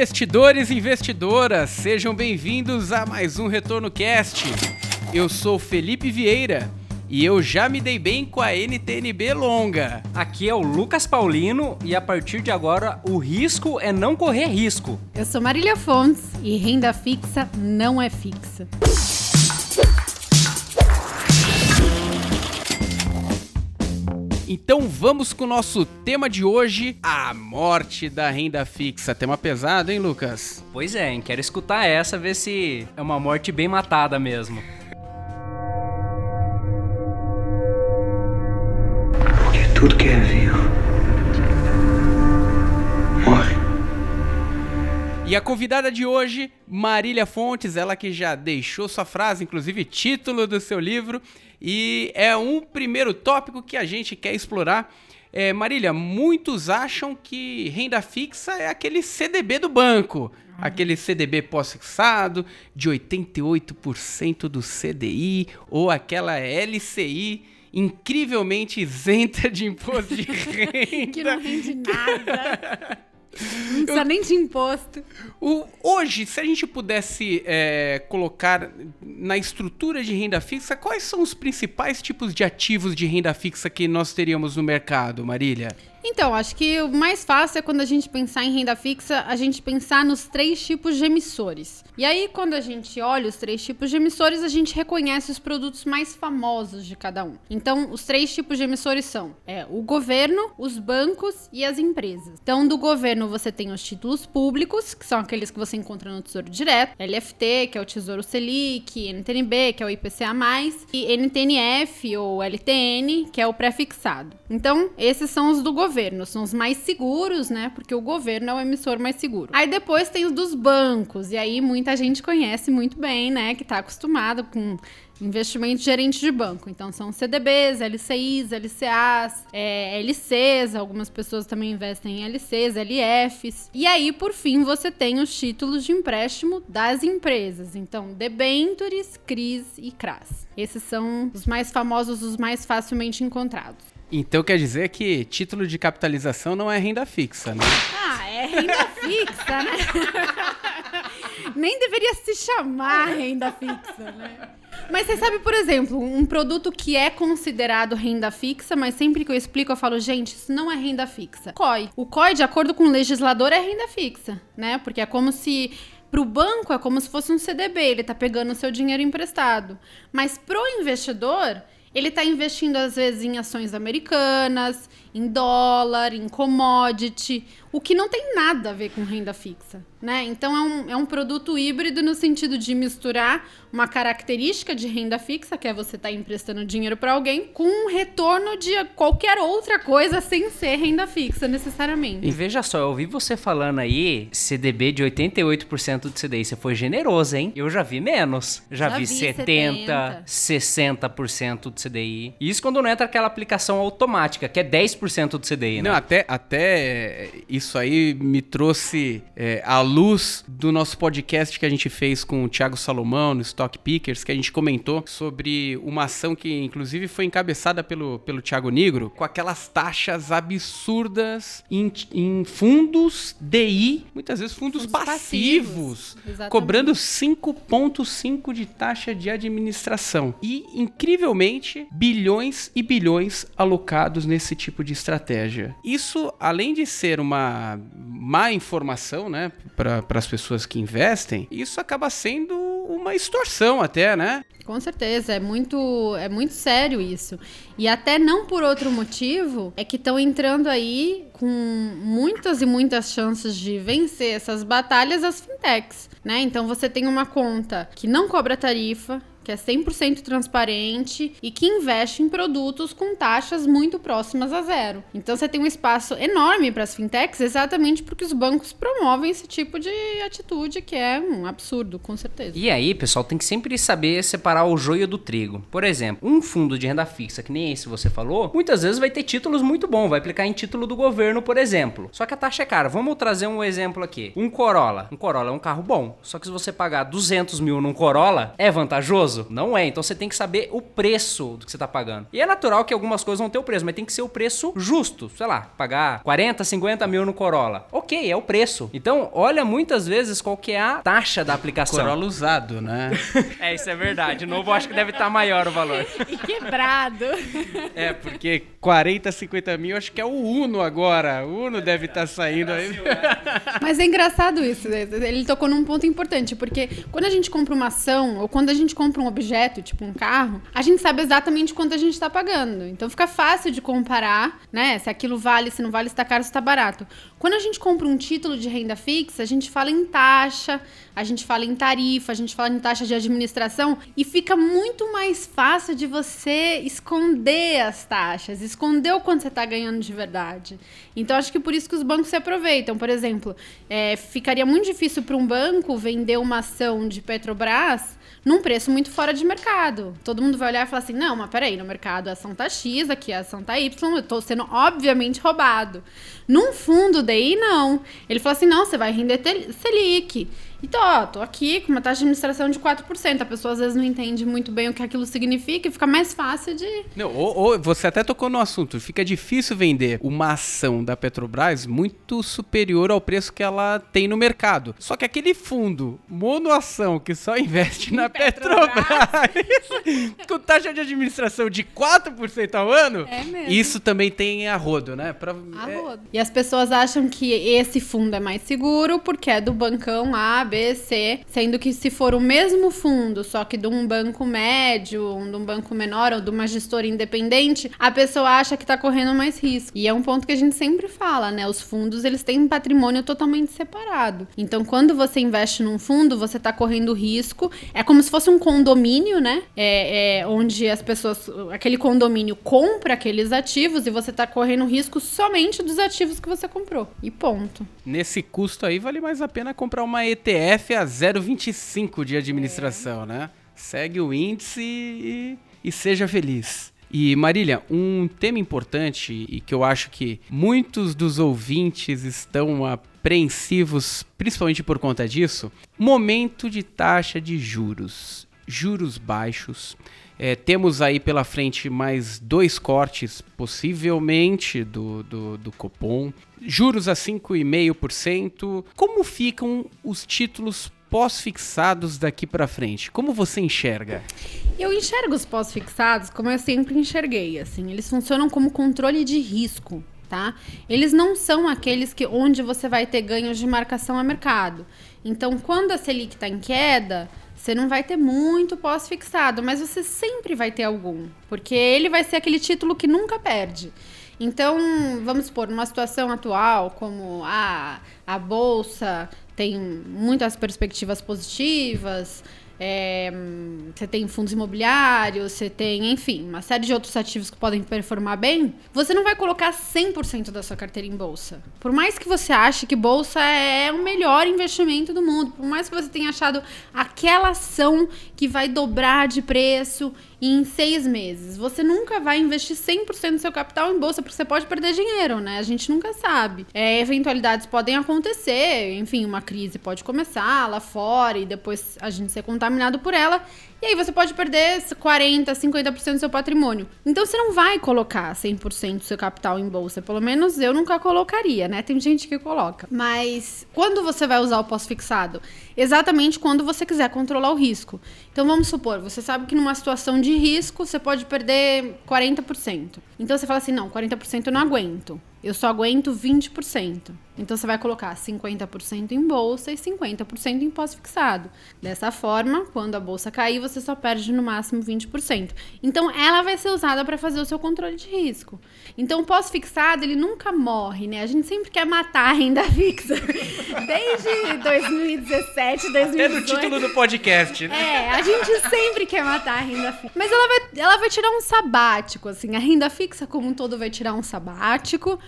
Investidores e investidoras, sejam bem-vindos a mais um Retorno Cast. Eu sou Felipe Vieira e eu já me dei bem com a NTNB longa. Aqui é o Lucas Paulino e a partir de agora o risco é não correr risco. Eu sou Marília Fontes e renda fixa não é fixa. Então vamos com o nosso tema de hoje, a morte da renda fixa. Tema pesado, hein, Lucas? Pois é, hein? quero escutar essa, ver se é uma morte bem matada mesmo. Porque tudo que é vivo morre. E a convidada de hoje, Marília Fontes, ela que já deixou sua frase, inclusive título do seu livro, e é um primeiro tópico que a gente quer explorar. É, Marília, muitos acham que renda fixa é aquele CDB do banco, aquele CDB pós-fixado de 88% do CDI ou aquela LCI incrivelmente isenta de imposto de renda. que não rende nada. Não precisa nem de imposto. O, hoje, se a gente pudesse é, colocar na estrutura de renda fixa, quais são os principais tipos de ativos de renda fixa que nós teríamos no mercado, Marília? Então, acho que o mais fácil é quando a gente pensar em renda fixa, a gente pensar nos três tipos de emissores. E aí, quando a gente olha os três tipos de emissores, a gente reconhece os produtos mais famosos de cada um. Então, os três tipos de emissores são é, o governo, os bancos e as empresas. Então, do governo você tem os títulos públicos, que são aqueles que você encontra no Tesouro Direto, LFT, que é o Tesouro Selic, NTNB, que é o IPCA+, e NTNF ou LTN, que é o pré-fixado. Então, esses são os do governo governo, são os mais seguros, né? Porque o governo é o emissor mais seguro. Aí depois tem os dos bancos, e aí muita gente conhece muito bem, né? Que tá acostumado com investimento gerente de banco. Então são CDBs, LCIs, LCAs, é, LCs, algumas pessoas também investem em LCs, LFs. E aí, por fim, você tem os títulos de empréstimo das empresas. Então, debentures, CRIs e CRAS. Esses são os mais famosos, os mais facilmente encontrados. Então quer dizer que título de capitalização não é renda fixa, né? Ah, é renda fixa, né? Nem deveria se chamar renda fixa, né? Mas você sabe, por exemplo, um produto que é considerado renda fixa, mas sempre que eu explico eu falo, gente, isso não é renda fixa. COI. O COI, de acordo com o legislador, é renda fixa, né? Porque é como se para o banco é como se fosse um CDB, ele está pegando o seu dinheiro emprestado. Mas para o investidor, ele está investindo, às vezes, em ações americanas, em dólar, em commodity, o que não tem nada a ver com renda fixa, né? Então é um, é um produto híbrido no sentido de misturar uma característica de renda fixa, que é você estar tá emprestando dinheiro para alguém, com um retorno de qualquer outra coisa sem ser renda fixa necessariamente. E veja só, eu ouvi você falando aí CDB de 88% do CDI, você foi generoso, hein? Eu já vi menos. Já, já vi, vi 70, 70, 60% do CDI. Isso quando não entra aquela aplicação automática, que é 10% do CDI, né? Não, até, até isso aí me trouxe é, à luz do nosso podcast que a gente fez com o Thiago Salomão no Stock Pickers, que a gente comentou sobre uma ação que inclusive foi encabeçada pelo, pelo Thiago Negro, com aquelas taxas absurdas em, em fundos DI, muitas vezes fundos, fundos passivos, passivos cobrando 5,5 de taxa de administração. E, incrivelmente, bilhões e bilhões alocados nesse tipo de estratégia. Isso, além de ser uma má informação, né, para as pessoas que investem, isso acaba sendo uma extorsão até, né? Com certeza, é muito, é muito sério isso. E até não por outro motivo, é que estão entrando aí com muitas e muitas chances de vencer essas batalhas as fintechs, né? Então você tem uma conta que não cobra tarifa, que é 100% transparente e que investe em produtos com taxas muito próximas a zero. Então você tem um espaço enorme para as fintechs exatamente porque os bancos promovem esse tipo de atitude que é um absurdo, com certeza. E aí, pessoal, tem que sempre saber separar o joio do trigo. Por exemplo, um fundo de renda fixa, que nem esse você falou, muitas vezes vai ter títulos muito bons, vai aplicar em título do governo, por exemplo. Só que a taxa é cara. Vamos trazer um exemplo aqui. Um Corolla. Um Corolla é um carro bom. Só que se você pagar 200 mil num Corolla, é vantajoso? Não é. Então você tem que saber o preço do que você tá pagando. E é natural que algumas coisas vão ter o preço, mas tem que ser o preço justo. Sei lá, pagar 40, 50 mil no Corolla. Ok, é o preço. Então, olha muitas vezes qual que é a taxa da aplicação. Corolla usado, né? é, isso é verdade. Novo, acho que deve estar tá maior o valor. e quebrado. É, porque 40, 50 mil, acho que é o Uno agora. O Uno deve estar tá saindo aí. Mas é engraçado isso. Né? Ele tocou num ponto importante, porque quando a gente compra uma ação ou quando a gente compra um objeto, tipo um carro, a gente sabe exatamente quanto a gente está pagando. Então fica fácil de comparar, né? Se aquilo vale, se não vale, se está caro, se está barato. Quando a gente compra um título de renda fixa, a gente fala em taxa, a gente fala em tarifa, a gente fala em taxa de administração e fica muito mais fácil de você esconder as taxas, esconder o quanto você está ganhando de verdade. Então acho que por isso que os bancos se aproveitam. Por exemplo, é, ficaria muito difícil para um banco vender uma ação de Petrobras num preço muito fora de mercado. Todo mundo vai olhar e falar assim: não, mas peraí, no mercado a ação tá X, aqui a ação tá Y, eu tô sendo obviamente roubado. Num fundo DI, não. Ele falou assim: não, você vai render Selic. Então, ó, tô aqui com uma taxa de administração de 4%. A pessoa às vezes não entende muito bem o que aquilo significa e fica mais fácil de. Não, ou, ou, você até tocou no assunto. Fica difícil vender uma ação da Petrobras muito superior ao preço que ela tem no mercado. Só que aquele fundo monoação que só investe na Petrobras, Petrobras com taxa de administração de 4% ao ano, é mesmo. isso também tem arrodo, né? Pra, arrodo. É... E as pessoas acham que esse fundo é mais seguro porque é do bancão A, B, C, sendo que se for o mesmo fundo, só que de um banco médio, de um banco menor ou de uma gestora independente, a pessoa acha que tá correndo mais risco. E é um ponto que a gente sempre fala, né? Os fundos, eles têm um patrimônio totalmente separado. Então, quando você investe num fundo, você tá correndo risco. É como se fosse um condomínio, né? É, é onde as pessoas, aquele condomínio compra aqueles ativos e você tá correndo risco somente dos ativos que você comprou. E ponto. Nesse custo aí, vale mais a pena comprar uma ETF ETF a 0,25 de administração, é. né? Segue o índice e, e seja feliz. E Marília, um tema importante e que eu acho que muitos dos ouvintes estão apreensivos, principalmente por conta disso, momento de taxa de juros, juros baixos. É, temos aí pela frente mais dois cortes, possivelmente, do, do, do Copom. Juros a 5,5%. Como ficam os títulos pós-fixados daqui para frente? Como você enxerga? Eu enxergo os pós-fixados como eu sempre enxerguei, assim, eles funcionam como controle de risco, tá? Eles não são aqueles que onde você vai ter ganhos de marcação a mercado. Então, quando a Selic está em queda, você não vai ter muito pós-fixado, mas você sempre vai ter algum, porque ele vai ser aquele título que nunca perde. Então, vamos supor, numa situação atual, como a, a bolsa tem muitas perspectivas positivas, é, você tem fundos imobiliários, você tem, enfim, uma série de outros ativos que podem performar bem, você não vai colocar 100% da sua carteira em bolsa. Por mais que você ache que bolsa é o melhor investimento do mundo, por mais que você tenha achado aquela ação que vai dobrar de preço em seis meses. Você nunca vai investir 100% do seu capital em bolsa, porque você pode perder dinheiro, né? A gente nunca sabe. É, eventualidades podem acontecer, enfim, uma crise pode começar lá fora e depois a gente ser contaminado por ela. E aí você pode perder 40, 50% do seu patrimônio. Então você não vai colocar 100% do seu capital em bolsa. Pelo menos eu nunca colocaria, né? Tem gente que coloca. Mas quando você vai usar o pós-fixado? Exatamente quando você quiser controlar o risco. Então vamos supor, você sabe que numa situação de risco você pode perder 40%. Então você fala assim: não, 40% eu não aguento. Eu só aguento 20%. Então você vai colocar 50% em bolsa e 50% em pós-fixado. Dessa forma, quando a bolsa cair, você só perde no máximo 20%. Então ela vai ser usada para fazer o seu controle de risco. Então o pós-fixado, ele nunca morre, né? A gente sempre quer matar a renda fixa. Desde 2017, 2018. Até no título do podcast, né? É, a gente sempre quer matar a renda fixa. Mas ela vai, ela vai tirar um sabático, assim. A renda fixa como um todo vai tirar um sabático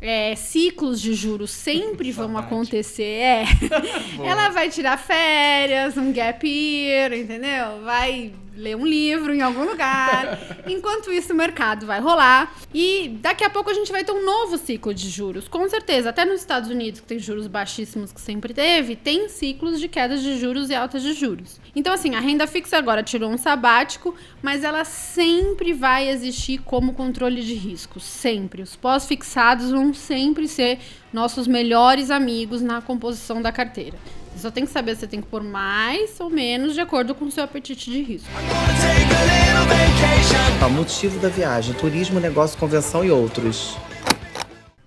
é, ciclos de juros sempre vão acontecer. É. Ela vai tirar férias, um gap year, entendeu? Vai ler um livro em algum lugar. Enquanto isso, o mercado vai rolar. E daqui a pouco a gente vai ter um novo ciclo de juros. Com certeza. Até nos Estados Unidos, que tem juros baixíssimos que sempre teve, tem ciclos de quedas de juros e altas de juros. Então, assim, a renda fixa agora tirou um sabático, mas ela sempre vai existir como controle de risco. Sempre. Os pós-fixados vão sempre ser nossos melhores amigos na composição da carteira. Você só tem que saber se você tem que pôr mais ou menos de acordo com o seu apetite de risco. O motivo da viagem: turismo, negócio, convenção e outros.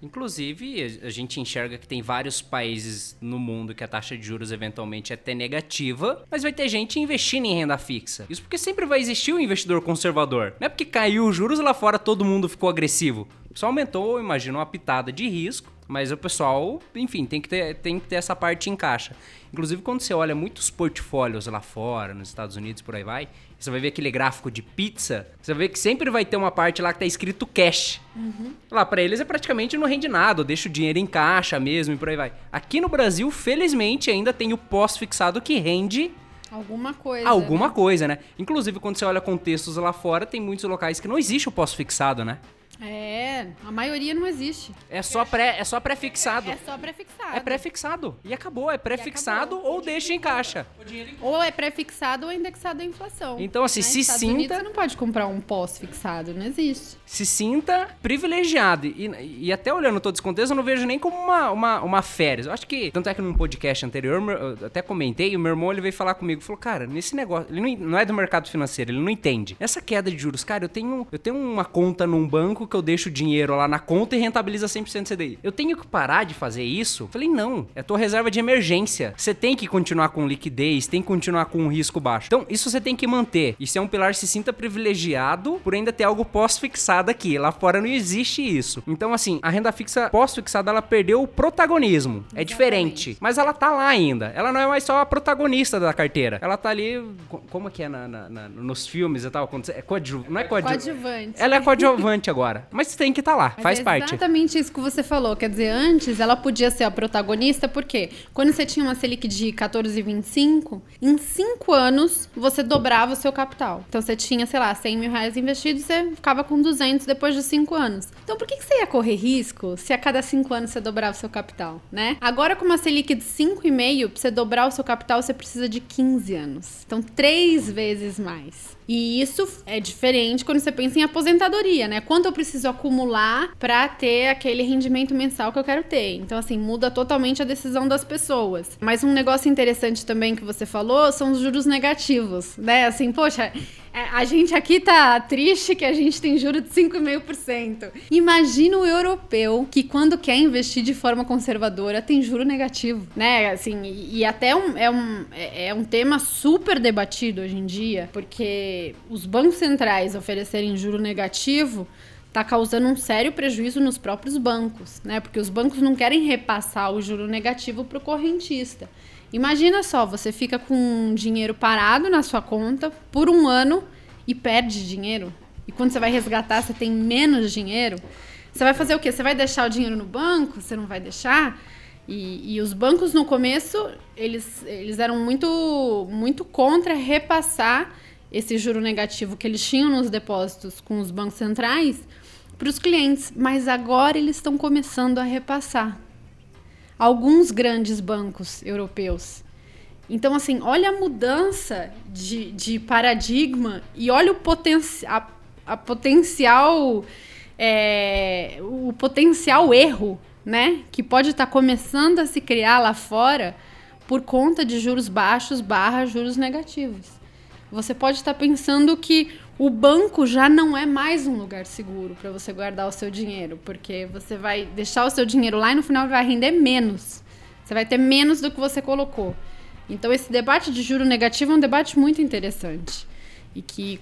Inclusive, a gente enxerga que tem vários países no mundo que a taxa de juros eventualmente é até negativa, mas vai ter gente investindo em renda fixa. Isso porque sempre vai existir o um investidor conservador. Não é porque caiu os juros lá fora todo mundo ficou agressivo. Só aumentou, imagina, uma pitada de risco, mas o pessoal, enfim, tem que ter, tem que ter essa parte em caixa. Inclusive, quando você olha muitos portfólios lá fora, nos Estados Unidos, por aí vai, você vai ver aquele gráfico de pizza, você vai ver que sempre vai ter uma parte lá que tá escrito cash. Uhum. Lá, para eles é praticamente não rende nada, deixa o dinheiro em caixa mesmo e por aí vai. Aqui no Brasil, felizmente, ainda tem o pós-fixado que rende Alguma coisa. Alguma né? coisa, né? Inclusive, quando você olha contextos lá fora, tem muitos locais que não existe o pós-fixado, né? É, a maioria não existe. É só pré, é só pré-fixado. É, é só pré-fixado. É pré-fixado. E acabou, é pré-fixado ou deixa em caixa. Ou é pré-fixado ou é indexado à inflação. Então, assim, Nos se Estados sinta. Unidos, você não pode comprar um pós-fixado, não existe. Se sinta privilegiado. E, e até olhando todo esse contexto, eu não vejo nem como uma, uma, uma férias. Eu acho que, tanto é que num podcast anterior, eu até comentei, o meu irmão ele veio falar comigo, falou, cara, nesse negócio, ele não, não é do mercado financeiro, ele não entende. Essa queda de juros, cara, eu tenho, eu tenho uma conta num banco que eu deixo dinheiro lá na conta e rentabiliza 100% CDI. Eu tenho que parar de fazer isso? Falei, não, é tua reserva de emergência. Você tem que continuar com liquidez, tem que continuar com um risco baixo. Então, isso você tem que manter. Isso é um pilar, se sinta privilegiado por ainda ter algo pós-fixado aqui. Lá fora não existe isso. Então, assim, a renda fixa pós-fixada, ela perdeu o protagonismo. É diferente. Mas ela tá lá ainda. Ela não é mais só a protagonista da carteira. Ela tá ali, como é que é na, na, na, nos filmes e tal? É coadju... Não é coadjuvante. Coadjuvante. Ela é coadjuvante agora. Mas tem que estar tá lá, Mas faz é parte. Exatamente isso que você falou. Quer dizer, antes ela podia ser a protagonista, porque quando você tinha uma Selic de 14,25, em 5 anos você dobrava o seu capital. Então você tinha, sei lá, 100 mil reais investidos, você ficava com 200 depois de 5 anos. Então por que, que você ia correr risco se a cada 5 anos você dobrava o seu capital, né? Agora com uma Selic de 5,5, pra você dobrar o seu capital, você precisa de 15 anos. Então, três vezes mais. E isso é diferente quando você pensa em aposentadoria, né? Quanto eu preciso acumular para ter aquele rendimento mensal que eu quero ter. Então, assim, muda totalmente a decisão das pessoas. Mas um negócio interessante também que você falou são os juros negativos, né? Assim, poxa, a gente aqui tá triste que a gente tem juros de 5,5%. Imagina o europeu que quando quer investir de forma conservadora tem juro negativo, né? Assim, e, e até um, é, um, é um tema super debatido hoje em dia, porque os bancos centrais oferecerem juro negativo está causando um sério prejuízo nos próprios bancos, né? Porque os bancos não querem repassar o juro negativo para o correntista. Imagina só, você fica com dinheiro parado na sua conta por um ano e perde dinheiro. E quando você vai resgatar, você tem menos dinheiro. Você vai fazer o quê? Você vai deixar o dinheiro no banco? Você não vai deixar? E, e os bancos no começo, eles, eles eram muito, muito contra repassar esse juro negativo que eles tinham nos depósitos com os bancos centrais para os clientes. Mas agora eles estão começando a repassar alguns grandes bancos europeus. Então, assim, olha a mudança de, de paradigma e olha o poten a, a potencial é, o potencial erro, né? Que pode estar tá começando a se criar lá fora por conta de juros baixos barra juros negativos. Você pode estar pensando que o banco já não é mais um lugar seguro para você guardar o seu dinheiro, porque você vai deixar o seu dinheiro lá e no final vai render menos. Você vai ter menos do que você colocou. Então esse debate de juro negativo é um debate muito interessante e que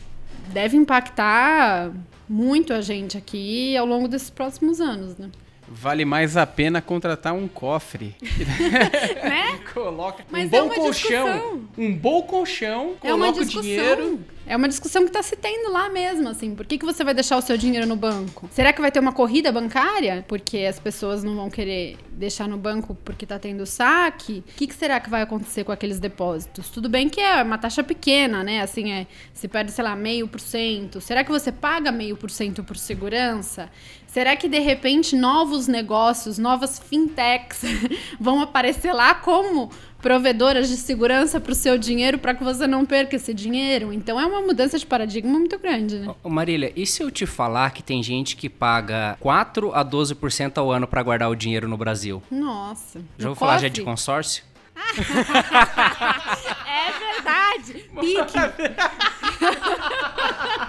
deve impactar muito a gente aqui ao longo desses próximos anos, né? Vale mais a pena contratar um cofre. né? coloca Mas um é bom uma colchão. discussão. Um bom colchão, É coloca o discussão. dinheiro. É uma discussão que está se tendo lá mesmo, assim. Por que, que você vai deixar o seu dinheiro no banco? Será que vai ter uma corrida bancária? Porque as pessoas não vão querer deixar no banco porque está tendo saque. O que, que será que vai acontecer com aqueles depósitos? Tudo bem que é uma taxa pequena, né? Assim, é, se perde, sei lá, meio por cento. Será que você paga meio por cento por segurança? Será que de repente novos negócios, novas fintechs vão aparecer lá como provedoras de segurança para o seu dinheiro para que você não perca esse dinheiro? Então é uma mudança de paradigma muito grande, né? Ô, Marília, e se eu te falar que tem gente que paga 4 a 12% ao ano para guardar o dinheiro no Brasil? Nossa. Já vou falar já de consórcio? é verdade. Pique.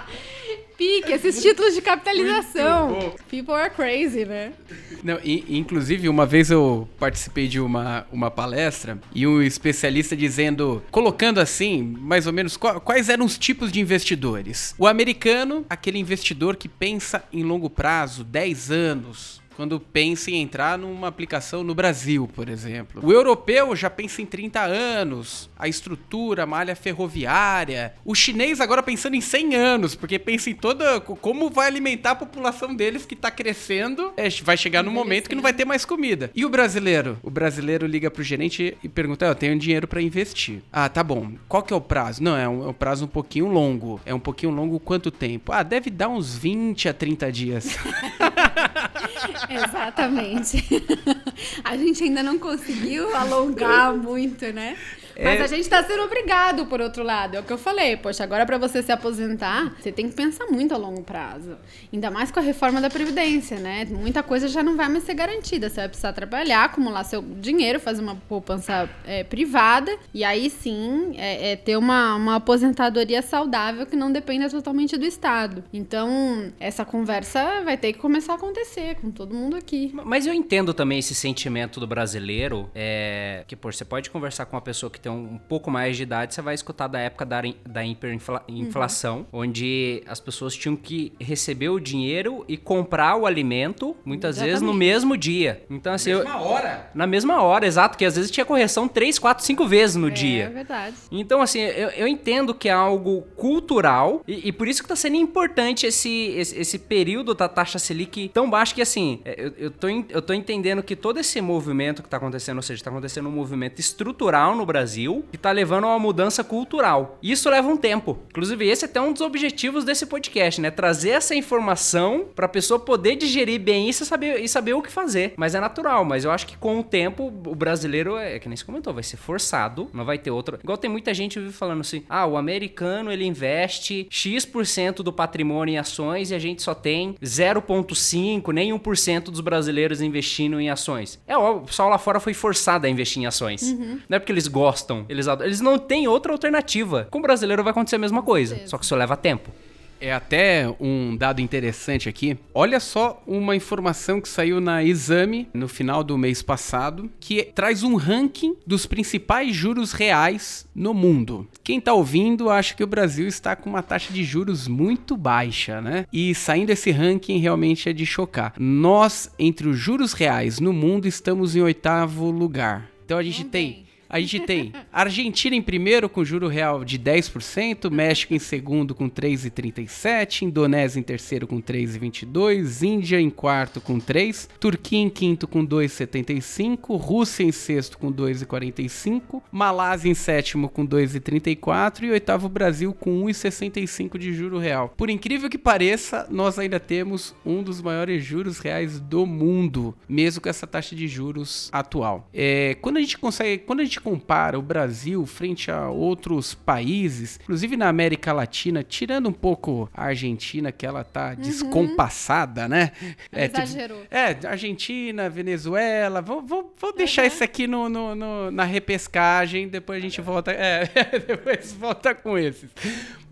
Pique, esses títulos de capitalização. People are crazy, né? Não, e, inclusive, uma vez eu participei de uma, uma palestra e um especialista dizendo, colocando assim, mais ou menos, quais eram os tipos de investidores. O americano, aquele investidor que pensa em longo prazo, 10 anos, quando pensa em entrar numa aplicação no Brasil, por exemplo. O europeu já pensa em 30 anos, a estrutura, a malha ferroviária. O chinês agora pensando em 100 anos, porque pensa em toda como vai alimentar a população deles que está crescendo. É, vai chegar no momento que não vai ter mais comida. E o brasileiro? O brasileiro liga pro gerente e pergunta: "Eu tenho dinheiro para investir". Ah, tá bom. Qual que é o prazo? Não, é um, é um prazo um pouquinho longo. É um pouquinho longo quanto tempo? Ah, deve dar uns 20 a 30 dias. Exatamente. a gente ainda não conseguiu alongar muito, né? Mas é... a gente tá sendo obrigado, por outro lado. É o que eu falei. Poxa, agora para você se aposentar, você tem que pensar muito a longo prazo. Ainda mais com a reforma da Previdência, né? Muita coisa já não vai mais ser garantida. Você vai precisar trabalhar, acumular seu dinheiro, fazer uma poupança é, privada. E aí sim, é, é, ter uma, uma aposentadoria saudável que não dependa totalmente do Estado. Então, essa conversa vai ter que começar a acontecer com todo mundo aqui. Mas eu entendo também esse sentimento do brasileiro. É, que, pô, você pode conversar com uma pessoa que tem um, pouco mais de idade, você vai escutar da época da, da hiperinflação, uhum. onde as pessoas tinham que receber o dinheiro e comprar o alimento, muitas Exatamente. vezes no mesmo dia. Então, assim. Na mesma eu, hora? Na mesma hora, exato, que às vezes tinha correção 3, 4, 5 vezes no é, dia. É verdade. Então, assim, eu, eu entendo que é algo cultural e, e por isso que tá sendo importante esse, esse, esse, período da taxa Selic tão baixo que, assim, é, eu, eu, tô, eu tô entendendo que todo esse movimento que tá acontecendo, ou seja, tá acontecendo um movimento estrutural no Brasil Brasil que está levando a uma mudança cultural. Isso leva um tempo. Inclusive, esse é até um dos objetivos desse podcast, né? Trazer essa informação para a pessoa poder digerir bem isso e saber, e saber o que fazer. Mas é natural, mas eu acho que com o tempo o brasileiro, é que nem se comentou, vai ser forçado, não vai ter outra. Igual tem muita gente falando assim: ah, o americano ele investe X% do patrimônio em ações e a gente só tem 0,5%, nem 1% dos brasileiros investindo em ações. É, o pessoal lá fora foi forçado a investir em ações. Uhum. Não é porque eles gostam gostam, eles. Eles não têm outra alternativa. Com o brasileiro vai acontecer a mesma coisa, só que isso leva tempo. É até um dado interessante aqui. Olha só uma informação que saiu na Exame no final do mês passado, que traz um ranking dos principais juros reais no mundo. Quem tá ouvindo acha que o Brasil está com uma taxa de juros muito baixa, né? E saindo esse ranking realmente é de chocar. Nós, entre os juros reais no mundo, estamos em oitavo lugar. Então a gente tem a gente tem Argentina em primeiro com juro real de 10%, México em segundo com 3,37%, Indonésia em terceiro com 3,22%, Índia em quarto com 3%, Turquia em quinto com 2,75%, Rússia em sexto com 2,45%, Malásia em sétimo com 2,34% e oitavo Brasil com 1,65% de juro real. Por incrível que pareça, nós ainda temos um dos maiores juros reais do mundo, mesmo com essa taxa de juros atual. É, quando a gente consegue, quando a gente compara o Brasil frente a outros países, inclusive na América Latina, tirando um pouco a Argentina, que ela tá uhum. descompassada, né? É, Exagerou. Tipo, é, Argentina, Venezuela, vou, vou, vou deixar uhum. isso aqui no, no, no, na repescagem, depois a gente volta, é, depois volta com esses.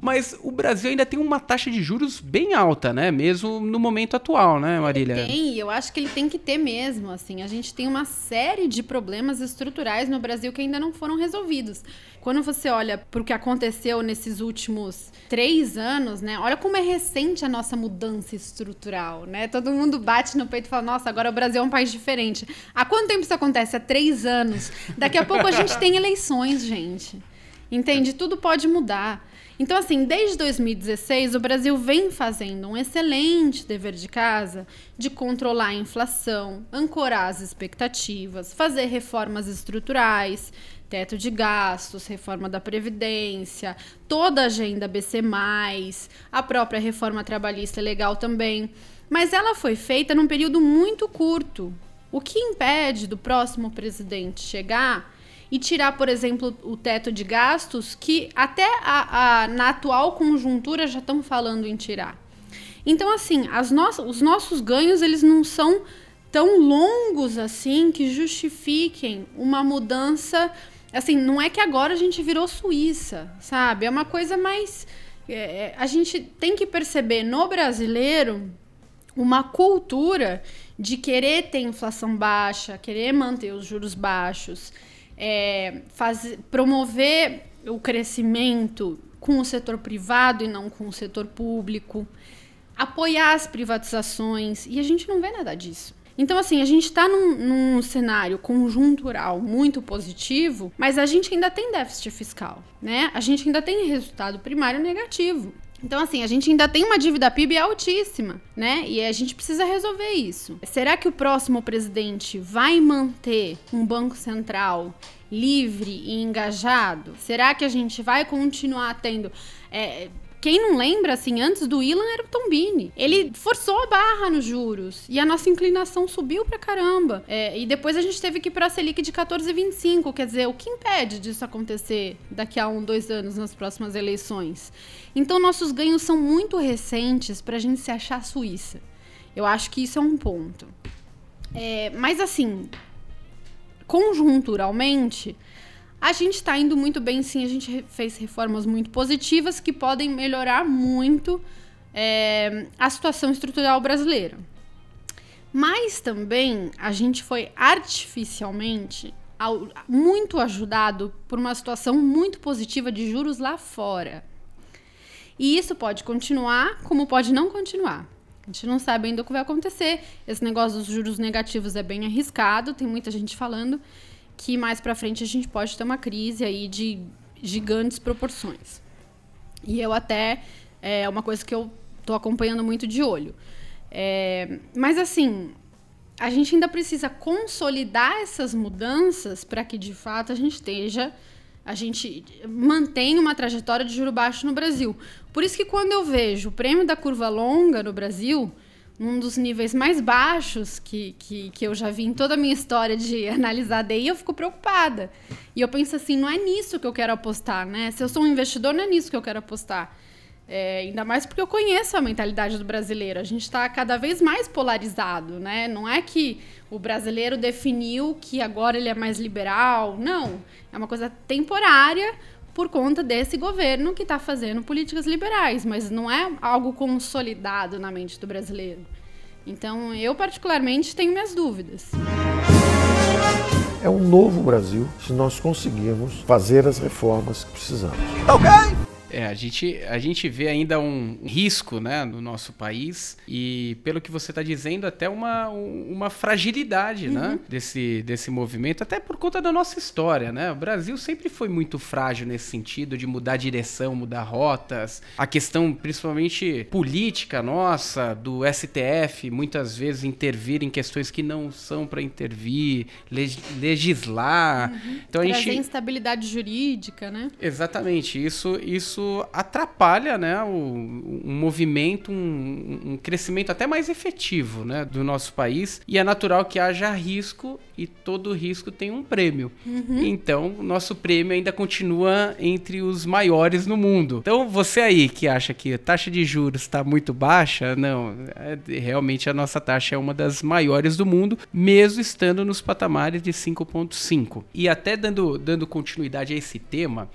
Mas o Brasil ainda tem uma taxa de juros bem alta, né? Mesmo no momento atual, né, Marília? Ele tem, eu acho que ele tem que ter mesmo, assim. A gente tem uma série de problemas estruturais no Brasil que ainda não foram resolvidos. Quando você olha para o que aconteceu nesses últimos três anos, né? Olha como é recente a nossa mudança estrutural, né? Todo mundo bate no peito e fala, nossa, agora o Brasil é um país diferente. Há quanto tempo isso acontece? Há três anos. Daqui a pouco a gente tem eleições, gente. Entende? Tudo pode mudar. Então, assim, desde 2016, o Brasil vem fazendo um excelente dever de casa de controlar a inflação, ancorar as expectativas, fazer reformas estruturais, teto de gastos, reforma da Previdência, toda a agenda BC, a própria reforma trabalhista legal também. Mas ela foi feita num período muito curto. O que impede do próximo presidente chegar e tirar, por exemplo, o teto de gastos, que até a, a na atual conjuntura já estão falando em tirar. Então, assim, as no os nossos ganhos, eles não são tão longos assim que justifiquem uma mudança. Assim, não é que agora a gente virou Suíça, sabe? É uma coisa mais. É, é a gente tem que perceber no brasileiro uma cultura de querer ter inflação baixa, querer manter os juros baixos é, faz, promover o crescimento com o setor privado e não com o setor público, apoiar as privatizações, e a gente não vê nada disso. Então, assim, a gente está num, num, cenário conjuntural muito positivo, mas a gente ainda tem déficit fiscal, né? A gente ainda tem resultado primário negativo. Então, assim, a gente ainda tem uma dívida PIB altíssima, né? E a gente precisa resolver isso. Será que o próximo presidente vai manter um Banco Central livre e engajado? Será que a gente vai continuar tendo. É, quem não lembra, assim, antes do Ilan era o Tombini. Ele forçou a barra nos juros e a nossa inclinação subiu pra caramba. É, e depois a gente teve que ir pra Selic de 14,25. Quer dizer, o que impede disso acontecer daqui a um, dois anos nas próximas eleições? Então, nossos ganhos são muito recentes pra gente se achar Suíça. Eu acho que isso é um ponto. É, mas, assim, conjunturalmente a gente está indo muito bem, sim. A gente fez reformas muito positivas que podem melhorar muito é, a situação estrutural brasileira. Mas também a gente foi artificialmente muito ajudado por uma situação muito positiva de juros lá fora. E isso pode continuar, como pode não continuar. A gente não sabe ainda o que vai acontecer. Esse negócio dos juros negativos é bem arriscado, tem muita gente falando que mais para frente a gente pode ter uma crise aí de gigantes proporções. E eu até é uma coisa que eu estou acompanhando muito de olho. É, mas assim, a gente ainda precisa consolidar essas mudanças para que de fato a gente esteja a gente mantenha uma trajetória de juro baixo no Brasil. Por isso que quando eu vejo o prêmio da curva longa no Brasil, num dos níveis mais baixos que, que, que eu já vi em toda a minha história de analisar DI, eu fico preocupada. E eu penso assim, não é nisso que eu quero apostar, né? Se eu sou um investidor, não é nisso que eu quero apostar. É, ainda mais porque eu conheço a mentalidade do brasileiro. A gente está cada vez mais polarizado, né? Não é que o brasileiro definiu que agora ele é mais liberal. Não. É uma coisa temporária por conta desse governo que está fazendo políticas liberais, mas não é algo consolidado na mente do brasileiro. Então, eu particularmente tenho minhas dúvidas. É um novo Brasil se nós conseguirmos fazer as reformas que precisamos. Tá ok? É, a gente, a gente vê ainda um risco né, no nosso país e, pelo que você está dizendo, até uma, uma fragilidade né, uhum. né, desse, desse movimento, até por conta da nossa história. Né? O Brasil sempre foi muito frágil nesse sentido de mudar direção, mudar rotas. A questão, principalmente política nossa, do STF, muitas vezes intervir em questões que não são para intervir, legislar. Uhum. Então, Trazer a gente... instabilidade jurídica, né? Exatamente. Isso, isso isso atrapalha né, o, um movimento, um, um, crescimento até mais efetivo né, do nosso país. E é natural que haja risco e todo risco tem um prêmio. Uhum. Então, nosso prêmio ainda continua entre os maiores no mundo. Então, você aí que acha que a taxa de juros está muito baixa, não, é, realmente a nossa taxa é uma das maiores do mundo, mesmo estando nos patamares de 5,5. E até dando, dando continuidade a esse tema,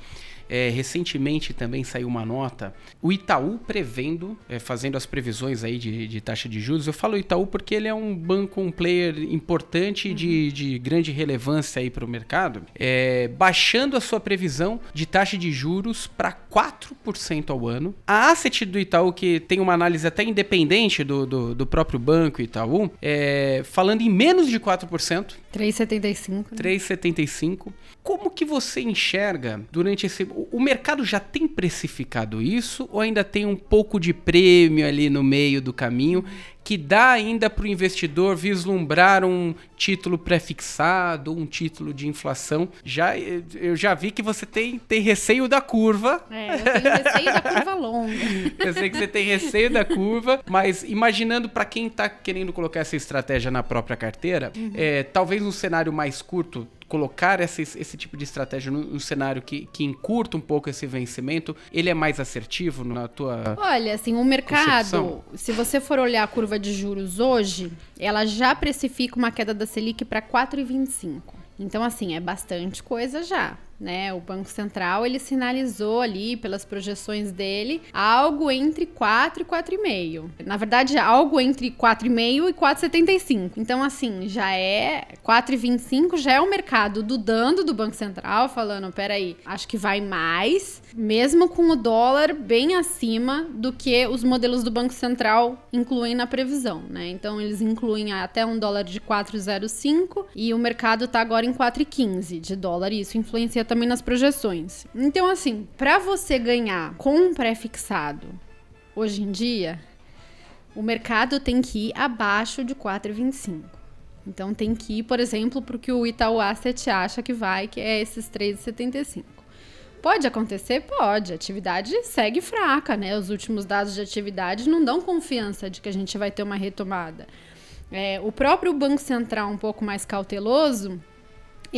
é, recentemente também saiu uma nota, o Itaú prevendo, é, fazendo as previsões aí de, de, taxa de juros. Eu falo Itaú porque ele é um banco, um player importante uhum. de, de, grande relevância aí para o mercado, é, baixando a sua previsão de taxa de juros para 4% ao ano. A asset do Itaú, que tem uma análise até independente do, do, do próprio banco Itaú, é, falando em menos de 4%. 3,75. 3,75. Como que você enxerga durante esse. O mercado já tem precificado isso ou ainda tem um pouco de prêmio ali no meio do caminho que dá ainda para o investidor vislumbrar um título prefixado, um título de inflação? Já, eu já vi que você tem, tem receio da curva. É, eu tenho receio da curva longa. eu sei que você tem receio da curva, mas imaginando para quem está querendo colocar essa estratégia na própria carteira, uhum. é, talvez um cenário mais curto, colocar esse, esse tipo de estratégia num, cenário que, que encurta um pouco esse vencimento, ele é mais assertivo na tua. Olha, assim, o mercado, concepção? se você for olhar a curva de juros hoje, ela já precifica uma queda da Selic para 4,25. Então, assim, é bastante coisa já né? O Banco Central ele sinalizou ali pelas projeções dele algo entre 4 e 4,5. Na verdade, algo entre 4,5 e 4,75. Então, assim, já é 4,25 já é o mercado dudando do Banco Central, falando, peraí, acho que vai mais, mesmo com o dólar bem acima do que os modelos do Banco Central incluem na previsão, né? Então, eles incluem até um dólar de 4,05 e o mercado tá agora em 4,15 de dólar e isso influencia também nas projeções. Então, assim, para você ganhar com um pré-fixado hoje em dia, o mercado tem que ir abaixo de 4,25. Então tem que ir, por exemplo, para o que o Itaú Asset acha que vai, que é esses 3,75. Pode acontecer? Pode. A atividade segue fraca, né? Os últimos dados de atividade não dão confiança de que a gente vai ter uma retomada. É, o próprio Banco Central, um pouco mais cauteloso,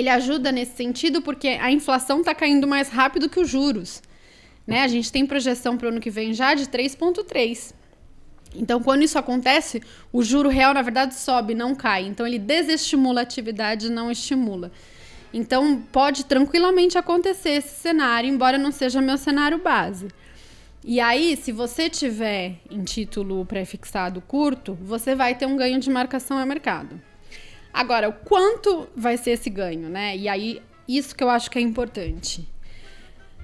ele ajuda nesse sentido porque a inflação está caindo mais rápido que os juros. Né? A gente tem projeção para o ano que vem já de 3,3. Então, quando isso acontece, o juro real, na verdade, sobe, não cai. Então, ele desestimula a atividade, não estimula. Então, pode tranquilamente acontecer esse cenário, embora não seja meu cenário base. E aí, se você tiver em título prefixado curto, você vai ter um ganho de marcação a mercado. Agora, o quanto vai ser esse ganho, né? E aí, isso que eu acho que é importante.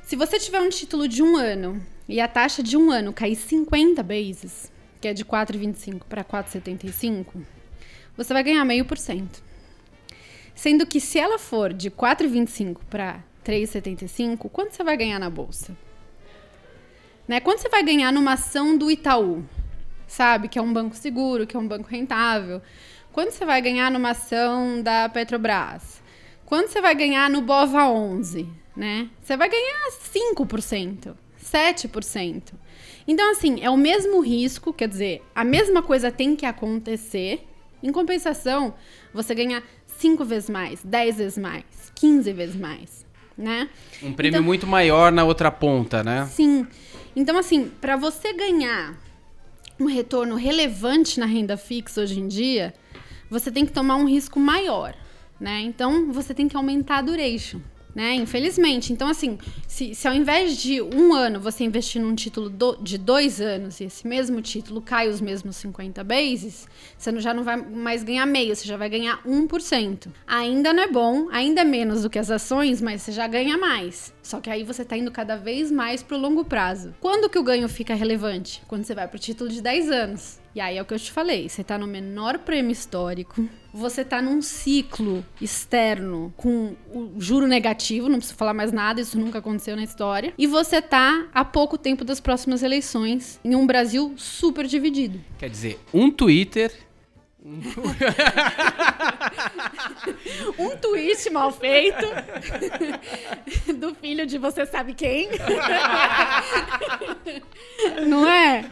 Se você tiver um título de um ano e a taxa de um ano cair 50 bases, que é de 4,25 para 4,75, você vai ganhar meio por cento. Sendo que se ela for de 4,25 para 3,75, quanto você vai ganhar na bolsa? Né? Quanto você vai ganhar numa ação do Itaú? Sabe? Que é um banco seguro, que é um banco rentável. Quanto você vai ganhar numa ação da Petrobras? Quanto você vai ganhar no Bova 11, né? Você vai ganhar 5%, 7%. Então, assim, é o mesmo risco, quer dizer, a mesma coisa tem que acontecer. Em compensação, você ganha 5 vezes mais, 10 vezes mais, 15 vezes mais, né? Um prêmio então, muito maior na outra ponta, né? Sim. Então, assim, para você ganhar um retorno relevante na renda fixa hoje em dia, você tem que tomar um risco maior, né? Então você tem que aumentar a duration. Né? Infelizmente. Então, assim, se, se ao invés de um ano você investir num título do, de dois anos e esse mesmo título cai os mesmos 50 bases, você já não vai mais ganhar meio, você já vai ganhar 1%. Ainda não é bom, ainda é menos do que as ações, mas você já ganha mais. Só que aí você está indo cada vez mais para o longo prazo. Quando que o ganho fica relevante? Quando você vai para o título de 10 anos. E aí é o que eu te falei, você tá no menor prêmio histórico, você tá num ciclo externo com o juro negativo, não preciso falar mais nada, isso nunca aconteceu na história, e você tá há pouco tempo das próximas eleições em um Brasil super dividido. Quer dizer, um Twitter um tweet mal feito do filho de você sabe quem. Não é?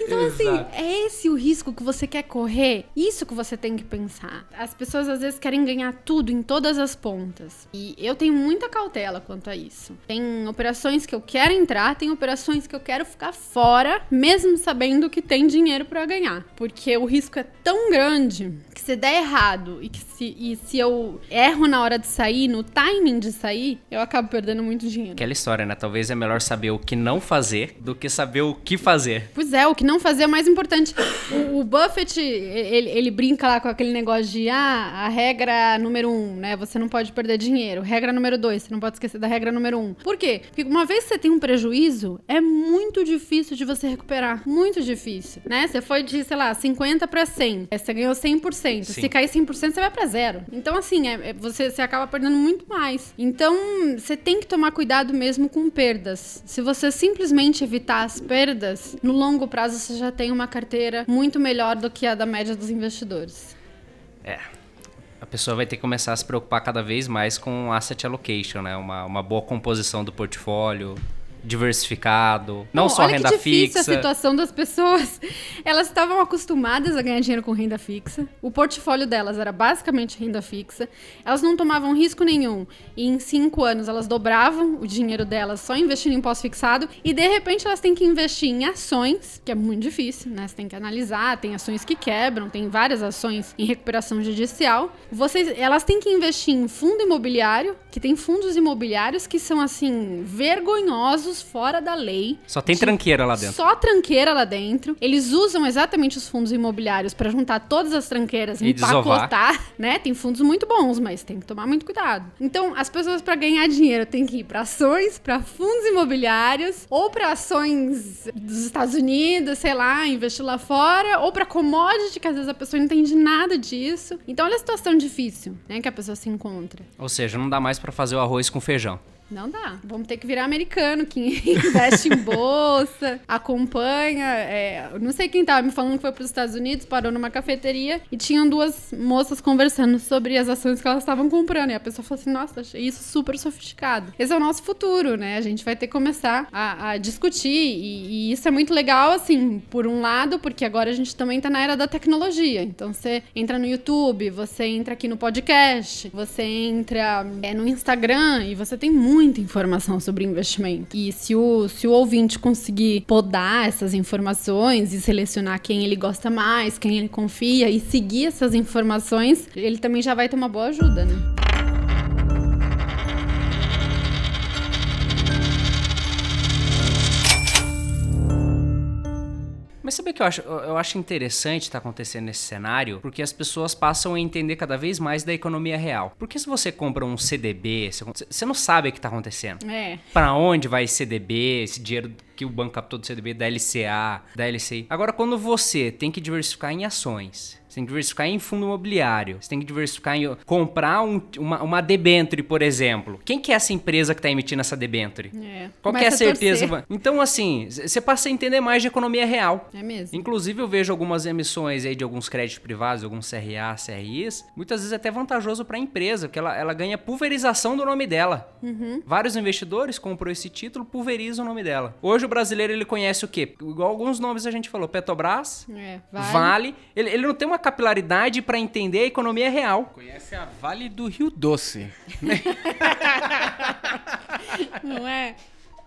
Então, assim, Exato. assim, é esse o risco que você quer correr? Isso que você tem que pensar. As pessoas às vezes querem ganhar tudo em todas as pontas. E eu tenho muita cautela quanto a isso. Tem operações que eu quero entrar, tem operações que eu quero ficar fora, mesmo sabendo que tem dinheiro para ganhar. Porque o risco é tão grande que se der errado e que se, e se eu erro na hora de sair, no timing de sair, eu acabo perdendo muito dinheiro. Aquela história, né? Talvez é melhor saber o que não fazer do que saber o que fazer. Pois é, o que não fazer o mais importante. O, o Buffett, ele, ele, brinca lá com aquele negócio de ah, a regra número um, né? Você não pode perder dinheiro. Regra número dois, você não pode esquecer da regra número um. Por quê? Porque uma vez que você tem um prejuízo, é muito difícil de você recuperar. Muito difícil, né? Você foi de, sei lá, 50 para 100. Você ganhou 100%. Sim. Se cair 100%, você vai para zero. Então, assim, é, é, você, você acaba perdendo muito mais. Então, você tem que tomar cuidado mesmo com perdas. Se você simplesmente evitar as perdas, no longo prazo você já tem uma carteira muito melhor do que a da média dos investidores. É. A pessoa vai ter que começar a se preocupar cada vez mais com asset allocation, né? Uma, uma boa composição do portfólio, diversificado, não Bom, só olha renda que difícil fixa. a situação das pessoas. Elas estavam acostumadas a ganhar dinheiro com renda fixa. O portfólio delas era basicamente renda fixa. Elas não tomavam risco nenhum. E em cinco anos elas dobravam o dinheiro delas só investindo em pós-fixado. E de repente elas têm que investir em ações, que é muito difícil, né? Você tem que analisar, tem ações que quebram, tem várias ações em recuperação judicial. Vocês, elas têm que investir em fundo imobiliário, que tem fundos imobiliários que são assim vergonhosos casos fora da lei. Só tem tranqueira lá dentro. Só tranqueira lá dentro. Eles usam exatamente os fundos imobiliários para juntar todas as tranqueiras e empacotar, né? Tem fundos muito bons, mas tem que tomar muito cuidado. Então, as pessoas para ganhar dinheiro têm que ir para ações, para fundos imobiliários ou para ações dos Estados Unidos, sei lá, investir lá fora, ou para commodity, que às vezes a pessoa não entende nada disso. Então, olha a situação difícil, né, que a pessoa se encontra. Ou seja, não dá mais para fazer o arroz com feijão. Não dá. Vamos ter que virar americano que investe em bolsa, acompanha. É, não sei quem tava me falando que foi para os Estados Unidos, parou numa cafeteria e tinham duas moças conversando sobre as ações que elas estavam comprando. E a pessoa falou assim: Nossa, achei isso super sofisticado. Esse é o nosso futuro, né? A gente vai ter que começar a, a discutir. E, e, isso é muito legal, assim, por um lado, porque agora a gente também tá na era da tecnologia. Então você entra no YouTube, você entra aqui no podcast, você entra é, no Instagram e você tem muito muita informação sobre investimento. E se o, se o ouvinte conseguir podar essas informações e selecionar quem ele gosta mais, quem ele confia e seguir essas informações, ele também já vai ter uma boa ajuda, né? Mas sabe o que eu acho? Eu acho interessante estar tá acontecendo nesse cenário, porque as pessoas passam a entender cada vez mais da economia real. Porque se você compra um CDB, você não sabe o que está acontecendo. É. Para onde vai esse CDB, esse dinheiro que o banco captou do CDB, da LCA, da LCI. Agora, quando você tem que diversificar em ações, você tem que diversificar em fundo imobiliário. Você tem que diversificar em comprar um, uma, uma debenture, por exemplo. Quem que é essa empresa que está emitindo essa debenture? É, Qual que é a certeza? A então, assim, você passa a entender mais de economia real. É mesmo. Inclusive, eu vejo algumas emissões aí de alguns créditos privados, alguns CRA, CRIs, muitas vezes é até vantajoso para a empresa, porque ela, ela ganha pulverização do nome dela. Uhum. Vários investidores compram esse título, pulverizam o nome dela. Hoje o brasileiro ele conhece o quê? Igual alguns nomes a gente falou, Petrobras, é, vale. vale. Ele, ele não tem uma uma capilaridade para entender a economia real. Conhece a Vale do Rio Doce. Não é?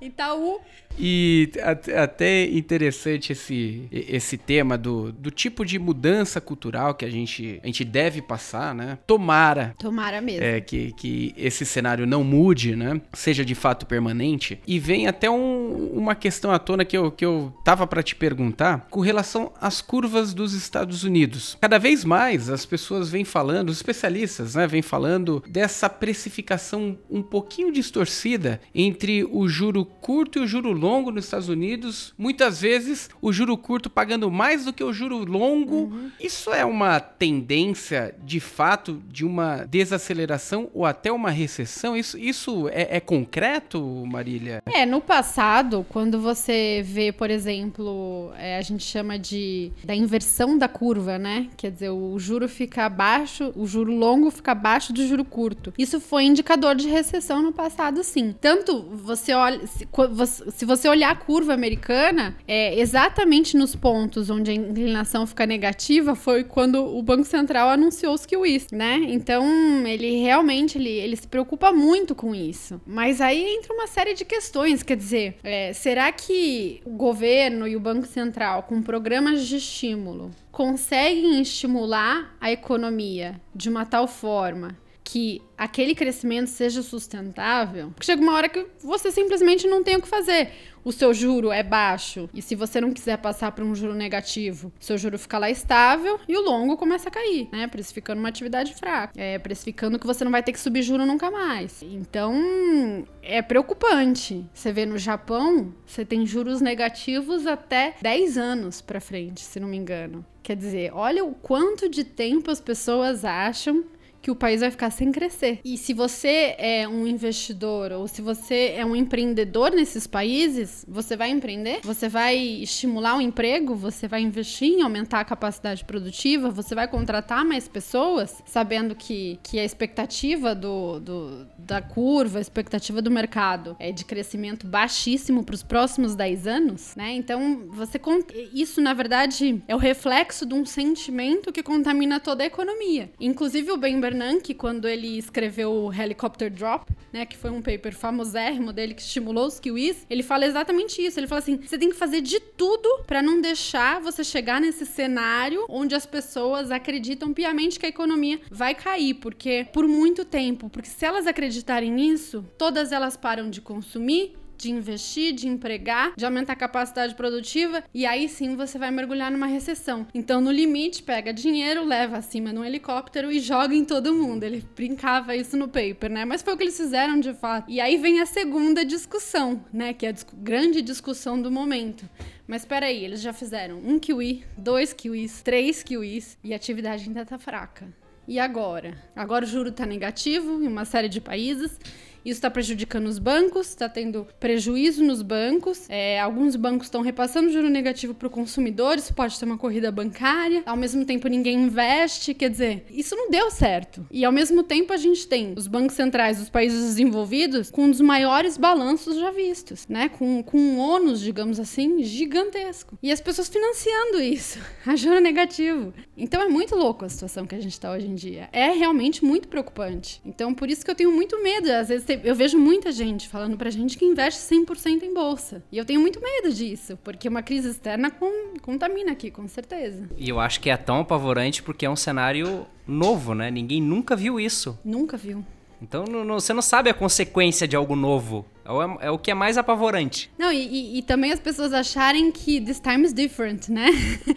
Itaú e até interessante esse, esse tema do, do tipo de mudança cultural que a gente, a gente deve passar, né? Tomara. Tomara mesmo. É, que, que esse cenário não mude, né? Seja de fato permanente. E vem até um, uma questão à tona que eu, que eu tava para te perguntar com relação às curvas dos Estados Unidos. Cada vez mais as pessoas vêm falando, os especialistas, né? Vêm falando dessa precificação um pouquinho distorcida entre o juro curto e o juro longo nos Estados Unidos, muitas vezes o juro curto pagando mais do que o juro longo. Uhum. Isso é uma tendência de fato de uma desaceleração ou até uma recessão? Isso, isso é, é concreto, Marília? É, no passado, quando você vê, por exemplo, é, a gente chama de da inversão da curva, né? Quer dizer, o juro fica abaixo, o juro longo fica abaixo do juro curto. Isso foi indicador de recessão no passado, sim. Tanto você olha, se, se você olhar a curva americana, é, exatamente nos pontos onde a inclinação fica negativa foi quando o Banco Central anunciou os QIs, né? Então, ele realmente ele, ele se preocupa muito com isso. Mas aí entra uma série de questões, quer dizer, é, será que o governo e o Banco Central, com programas de estímulo, conseguem estimular a economia de uma tal forma que aquele crescimento seja sustentável, porque chega uma hora que você simplesmente não tem o que fazer o seu juro é baixo e se você não quiser passar para um juro negativo, seu juro fica lá estável e o longo começa a cair, né? Precificando uma atividade fraca. É, precificando que você não vai ter que subir juro nunca mais. Então, é preocupante. Você vê no Japão, você tem juros negativos até 10 anos para frente, se não me engano. Quer dizer, olha o quanto de tempo as pessoas acham que o país vai ficar sem crescer. E se você é um investidor ou se você é um empreendedor nesses países, você vai empreender? Você vai estimular o emprego? Você vai investir em aumentar a capacidade produtiva? Você vai contratar mais pessoas, sabendo que, que a expectativa do, do da curva, a expectativa do mercado é de crescimento baixíssimo para os próximos 10 anos, né? Então, você isso na verdade é o reflexo de um sentimento que contamina toda a economia. Inclusive o Ben Bernanke, quando ele escreveu o Helicopter Drop, né, que foi um paper famosérrimo dele que estimulou os kiwis, ele fala exatamente isso. Ele fala assim: você tem que fazer de tudo para não deixar você chegar nesse cenário onde as pessoas acreditam piamente que a economia vai cair, porque por muito tempo, porque se elas acreditarem nisso, todas elas param de consumir, de investir, de empregar, de aumentar a capacidade produtiva e aí sim você vai mergulhar numa recessão. Então, no limite, pega dinheiro, leva acima num helicóptero e joga em todo mundo. Ele brincava isso no paper, né? Mas foi o que eles fizeram de fato. E aí vem a segunda discussão, né? Que é a dis grande discussão do momento. Mas peraí, eles já fizeram um kiwi, dois kiwis, três kiwis e a atividade ainda tá fraca. E agora? Agora o juro está negativo em uma série de países isso está prejudicando os bancos, está tendo prejuízo nos bancos. É, alguns bancos estão repassando juro negativo para o consumidor, isso pode ter uma corrida bancária. Ao mesmo tempo, ninguém investe. Quer dizer, isso não deu certo. E ao mesmo tempo, a gente tem os bancos centrais dos países desenvolvidos com um dos maiores balanços já vistos, né? Com, com um ônus, digamos assim, gigantesco. E as pessoas financiando isso, a juro negativo. Então é muito louco a situação que a gente está hoje em dia. É realmente muito preocupante. Então, por isso que eu tenho muito medo. Às vezes, eu vejo muita gente falando pra gente que investe 100% em bolsa. E eu tenho muito medo disso, porque uma crise externa contamina aqui, com certeza. E eu acho que é tão apavorante porque é um cenário novo, né? Ninguém nunca viu isso. Nunca viu. Então não, não, você não sabe a consequência de algo novo. É, é o que é mais apavorante. Não, e, e, e, também as pessoas acharem que this time is different, né?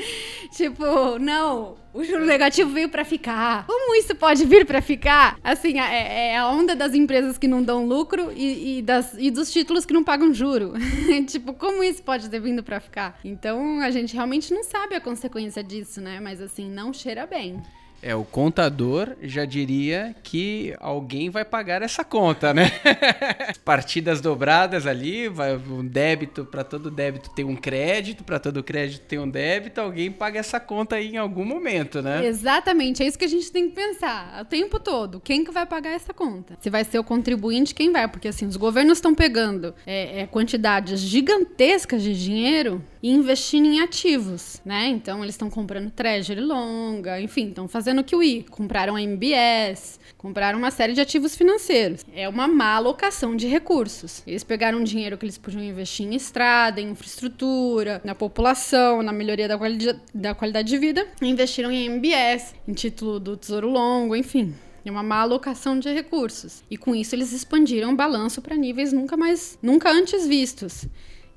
tipo, não, o juro negativo veio para ficar. Como isso pode vir para ficar? Assim, é, é, a onda das empresas que não dão lucro e, e, das, e dos títulos que não pagam juro. tipo, como isso pode ter vindo para ficar? Então, a gente realmente não sabe a consequência disso, né? Mas assim, não cheira bem. É, o contador já diria que alguém vai pagar essa conta, né? Partidas dobradas ali, vai um débito, para todo débito tem um crédito, para todo crédito tem um débito, alguém paga essa conta aí em algum momento, né? Exatamente, é isso que a gente tem que pensar o tempo todo. Quem que vai pagar essa conta? Se vai ser o contribuinte, quem vai? Porque assim, os governos estão pegando é, é, quantidades gigantescas de dinheiro e investindo em ativos, né? Então eles estão comprando treasury longa, enfim, estão fazendo o QI, compraram MBS, compraram uma série de ativos financeiros. É uma má alocação de recursos. Eles pegaram dinheiro que eles podiam investir em estrada, em infraestrutura, na população, na melhoria da, quali da qualidade de vida, e investiram em MBS, em título do Tesouro Longo, enfim. É uma má alocação de recursos. E com isso eles expandiram o balanço para níveis nunca mais, nunca antes vistos.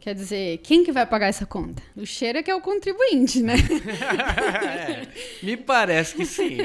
Quer dizer, quem que vai pagar essa conta? O cheiro é que é o contribuinte, né? é, me parece que sim.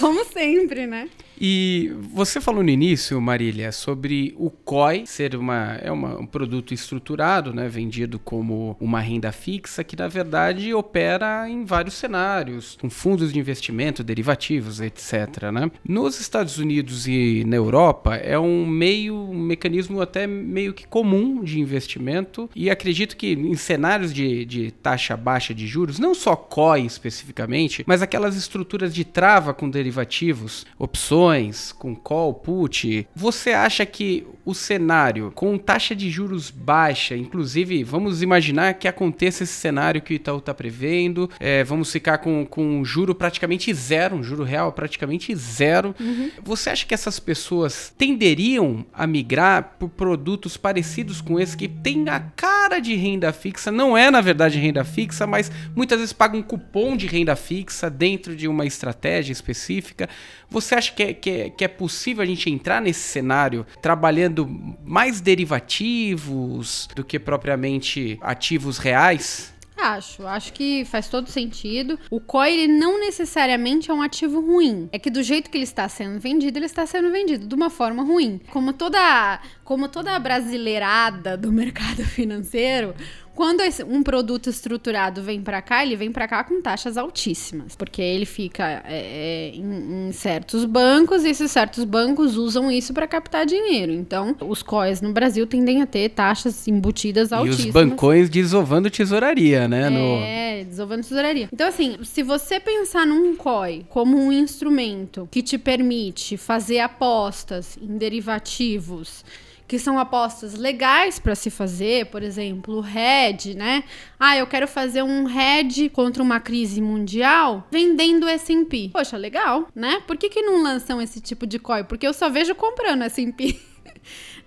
Como sempre, né? E você falou no início, Marília, sobre o COI ser uma, é uma, um produto estruturado, né, vendido como uma renda fixa, que na verdade opera em vários cenários, com fundos de investimento, derivativos, etc. Né? Nos Estados Unidos e na Europa é um meio, um mecanismo até meio que comum de investimento, e acredito que em cenários de, de taxa baixa de juros, não só COI especificamente, mas aquelas estruturas de trava com derivativos, opções, opções, com call, put, você acha que o cenário com taxa de juros baixa, inclusive vamos imaginar que aconteça esse cenário que o Itaú está prevendo, é, vamos ficar com, com um juro praticamente zero, um juro real praticamente zero. Uhum. Você acha que essas pessoas tenderiam a migrar por produtos parecidos com esse que tem a cara de renda fixa, não é na verdade renda fixa, mas muitas vezes pagam um cupom de renda fixa dentro de uma estratégia específica. Você acha que, é, que, é, que é possível a gente entrar nesse cenário trabalhando mais derivativos do que propriamente ativos reais? Acho, acho que faz todo sentido. O COI ele não necessariamente é um ativo ruim. É que do jeito que ele está sendo vendido, ele está sendo vendido de uma forma ruim. Como toda, como toda brasileirada do mercado financeiro, quando um produto estruturado vem para cá, ele vem para cá com taxas altíssimas, porque ele fica é, é, em, em, certos bancos e esses certos bancos usam isso para captar dinheiro. Então, os COIs no Brasil tendem a ter taxas embutidas altíssimas. E os bancões desovando tesouraria, né? É, no... desovando tesouraria. Então, assim, se você pensar num COI como um instrumento que te permite fazer apostas em derivativos que são apostas legais para se fazer, por exemplo, hedge, né? Ah, eu quero fazer um hedge contra uma crise mundial vendendo S&P. Poxa, legal, né? Por que, que não lançam esse tipo de coin? Porque eu só vejo comprando S&P.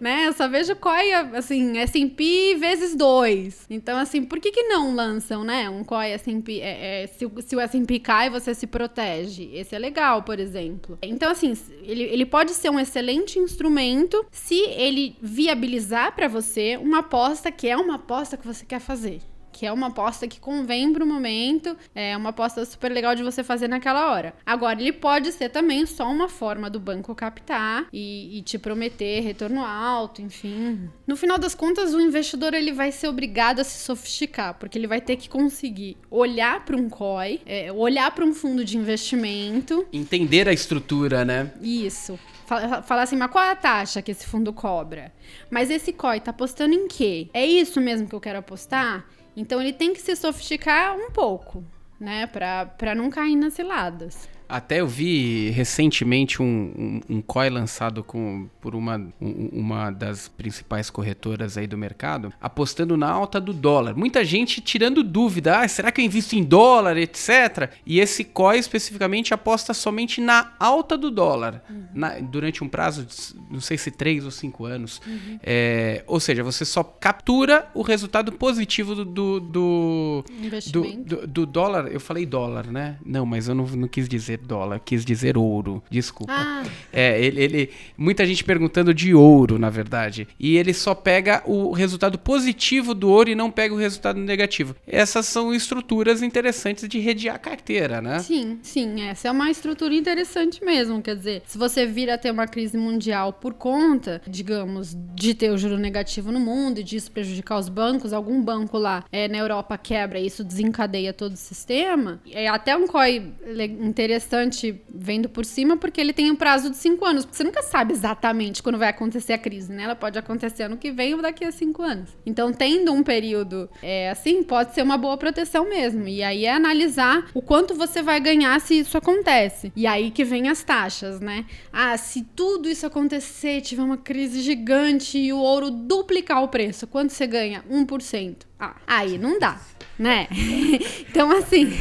né? Eu só vejo COI, assim, S&P vezes dois. Então, assim, por que que não lançam, né? Um COI S&P, é, é, se, se, o S&P cai, você se protege. Esse é legal, por exemplo. Então, assim, ele, ele pode ser um excelente instrumento se ele viabilizar para você uma aposta que é uma aposta que você quer fazer que é uma aposta que convém pro momento, é uma aposta super legal de você fazer naquela hora. Agora, ele pode ser também só uma forma do banco captar e, e te prometer retorno alto, enfim. No final das contas, o investidor ele vai ser obrigado a se sofisticar, porque ele vai ter que conseguir olhar para um COI, é, olhar para um fundo de investimento, entender a estrutura, né? Isso falar assim, mas qual é a taxa que esse fundo cobra? Mas esse COI tá apostando em quê? É isso mesmo que eu quero apostar? Então ele tem que se sofisticar um pouco, né? Para não cair nas ciladas. Até eu vi recentemente um, um, um COI lançado com, por uma, um, uma das principais corretoras aí do mercado, apostando na alta do dólar. Muita gente tirando dúvida, ah, será que eu invisto em dólar, etc. E esse COI especificamente aposta somente na alta do dólar, uhum. na, durante um prazo de, não sei se três ou cinco anos. Uhum. É, ou seja, você só captura o resultado positivo do, do, do, do, do dólar. Eu falei dólar, né? Não, mas eu não, não quis dizer dólar, quis dizer ouro, desculpa. Ah. É, ele, ele, muita gente perguntando de ouro, na verdade. E ele só pega o resultado positivo do ouro e não pega o resultado negativo. Essas são estruturas interessantes de redear a carteira, né? Sim, sim, essa é uma estrutura interessante mesmo. Quer dizer, se você vir a ter uma crise mundial por conta, digamos, de ter o juro negativo no mundo e disso prejudicar os bancos, algum banco lá é, na Europa quebra e isso desencadeia todo o sistema, é até um COI interessante bastante vendo por cima, porque ele tem um prazo de cinco anos. Você nunca sabe exatamente quando vai acontecer a crise, né? Ela pode acontecer ano que vem ou daqui a cinco anos. Então, tendo um período é, assim, pode ser uma boa proteção mesmo. E aí é analisar o quanto você vai ganhar se isso acontece. E aí que vem as taxas, né? Ah, se tudo isso acontecer, tiver uma crise gigante e o ouro duplicar o preço, quanto você ganha? 1%. Ah, aí não dá né? então, assim,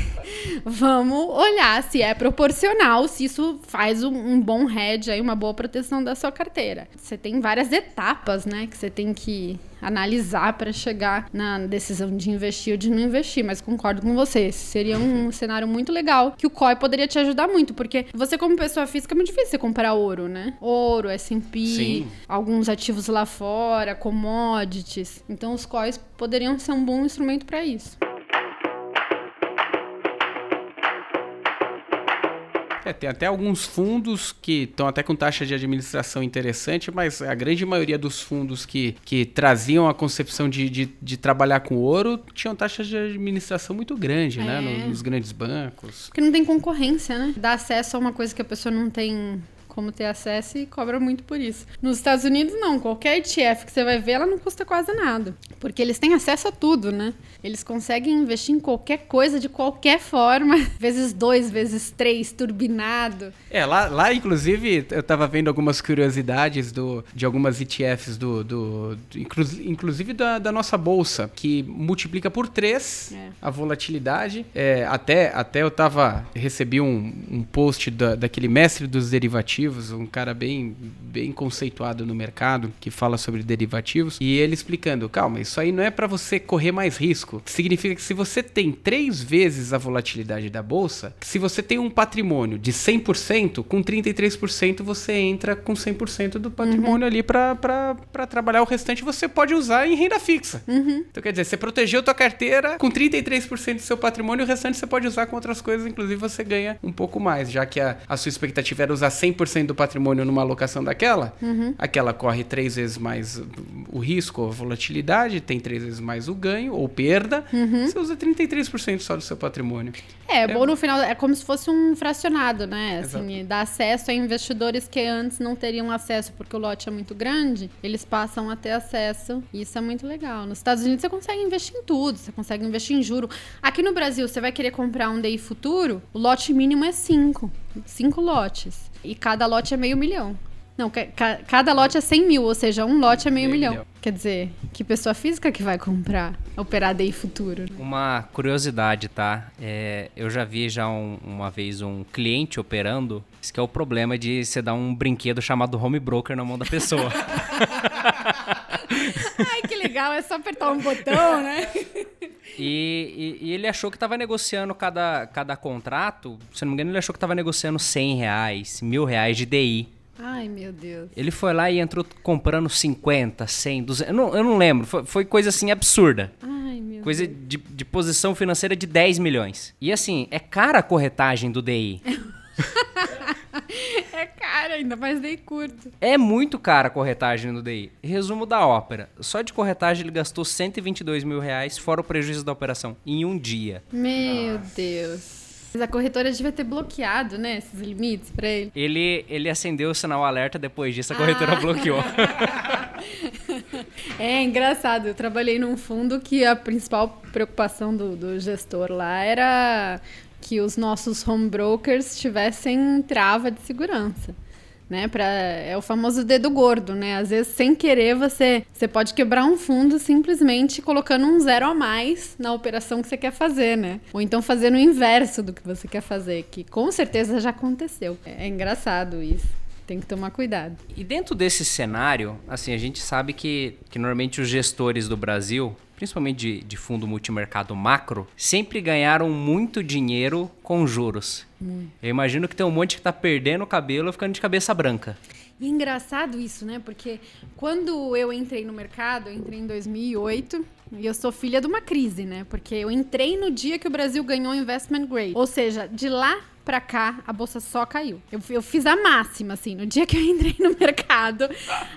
vamos olhar se é proporcional, se isso faz um, um, bom hedge aí, uma boa proteção da sua carteira. Você tem várias etapas, né, que você tem que analisar para chegar na decisão de investir ou de não investir, mas concordo com você, seria um cenário muito legal que o COI poderia te ajudar muito, porque você como pessoa física é muito difícil você comprar ouro, né? Ouro, S&P, alguns ativos lá fora, commodities. Então os COIs poderiam ser um bom instrumento para isso. É, tem até alguns fundos que estão até com taxa de administração interessante, mas a grande maioria dos fundos que, que traziam a concepção de, de, de trabalhar com ouro tinham taxa de administração muito grande, né, é. né? Nos grandes bancos. Porque não tem concorrência, né? Dá acesso a uma coisa que a pessoa não tem como ter acesso e cobra muito por isso. Nos Estados Unidos, não. Qualquer ETF que você vai ver, ela não custa quase nada. Porque eles têm acesso a tudo, né? Eles conseguem investir em qualquer coisa, de qualquer forma. Vezes dois, vezes três, turbinado. É, lá, lá inclusive, eu tava vendo algumas curiosidades do, de algumas ETFs do. do, do inclusive da, da, nossa bolsa, que multiplica por três é. a volatilidade. É, até, até eu tava. Recebi um, um post da, daquele mestre dos derivativos derivativos, um cara bem, bem conceituado no mercado que fala sobre derivativos, e ele explicando: calma, isso aí não é para você correr mais risco. Significa que se você tem três vezes a volatilidade da bolsa, se você tem um patrimônio de 100%, com 33% você entra com 100% do patrimônio uhum. ali para trabalhar o restante, você pode usar em renda fixa. Uhum. Então quer dizer, você protegeu tua carteira com 33% do seu patrimônio, o restante você pode usar com outras coisas, inclusive você ganha um pouco mais, já que a, a sua expectativa era usar 100% do patrimônio numa alocação daquela, uhum. aquela corre três vezes mais o risco, a volatilidade, tem três vezes mais o ganho ou perda, uhum. você usa 33% só do seu patrimônio. É, é, bom no final, é como se fosse um fracionado, né? Assim, dá acesso a investidores que antes não teriam acesso porque o lote é muito grande, eles passam a ter acesso. Isso é muito legal. Nos Estados Unidos você consegue investir em tudo, você consegue investir em juro. Aqui no Brasil, você vai querer comprar um DI futuro, o lote mínimo é 5. 5 lotes. E cada lote é meio milhão. Não, ca cada lote é 100 mil, ou seja, um lote é meio, meio milhão. milhão. Quer dizer, que pessoa física que vai comprar, operar DI futuro? Uma curiosidade, tá? É, eu já vi já um, uma vez um cliente operando. Isso que é o problema de você dar um brinquedo chamado home broker na mão da pessoa. Legal, é só apertar um botão, né? E, e, e, ele achou que estava negociando cada, cada contrato, se não me engano, ele achou que estava negociando 100 reais, mil reais de DI. Ai, meu Deus. Ele foi lá e entrou comprando 50, 100, 200. Eu não, eu não lembro. Foi, foi coisa assim absurda. Ai, meu coisa Deus. De, de posição financeira de 10 milhões. E assim, é cara a corretagem do DI. ainda mais DI curto. É muito cara a corretagem do DI. Resumo da ópera. Só de corretagem ele gastou 122 mil reais, fora o prejuízo da operação, em um dia. Meu Nossa. Deus. Mas a corretora devia ter bloqueado, né, esses limites para ele. Ele, ele acendeu o sinal alerta, depois disso a corretora ah. bloqueou. é engraçado, eu trabalhei num fundo que a principal preocupação do, do gestor lá era que os nossos home brokers tivessem trava de segurança né? Pra, é o famoso dedo gordo, né? Às vezes, sem querer, você, você pode quebrar um fundo simplesmente colocando um zero a mais na operação que você quer fazer, né? Ou então fazendo o inverso do que você quer fazer, que com certeza já aconteceu. É, é engraçado isso. Tem que tomar cuidado. E dentro desse cenário, assim, a gente sabe que, que normalmente os gestores do Brasil principalmente de, de fundo multimercado macro, sempre ganharam muito dinheiro com juros. Hum. Eu imagino que tem um monte que está perdendo o cabelo ficando de cabeça branca. E é engraçado isso, né? Porque quando eu entrei no mercado, eu entrei em 2008, e eu sou filha de uma crise, né? Porque eu entrei no dia que o Brasil ganhou investment grade. Ou seja, de lá pra cá, a bolsa só caiu. Eu, eu fiz a máxima, assim. No dia que eu entrei no mercado,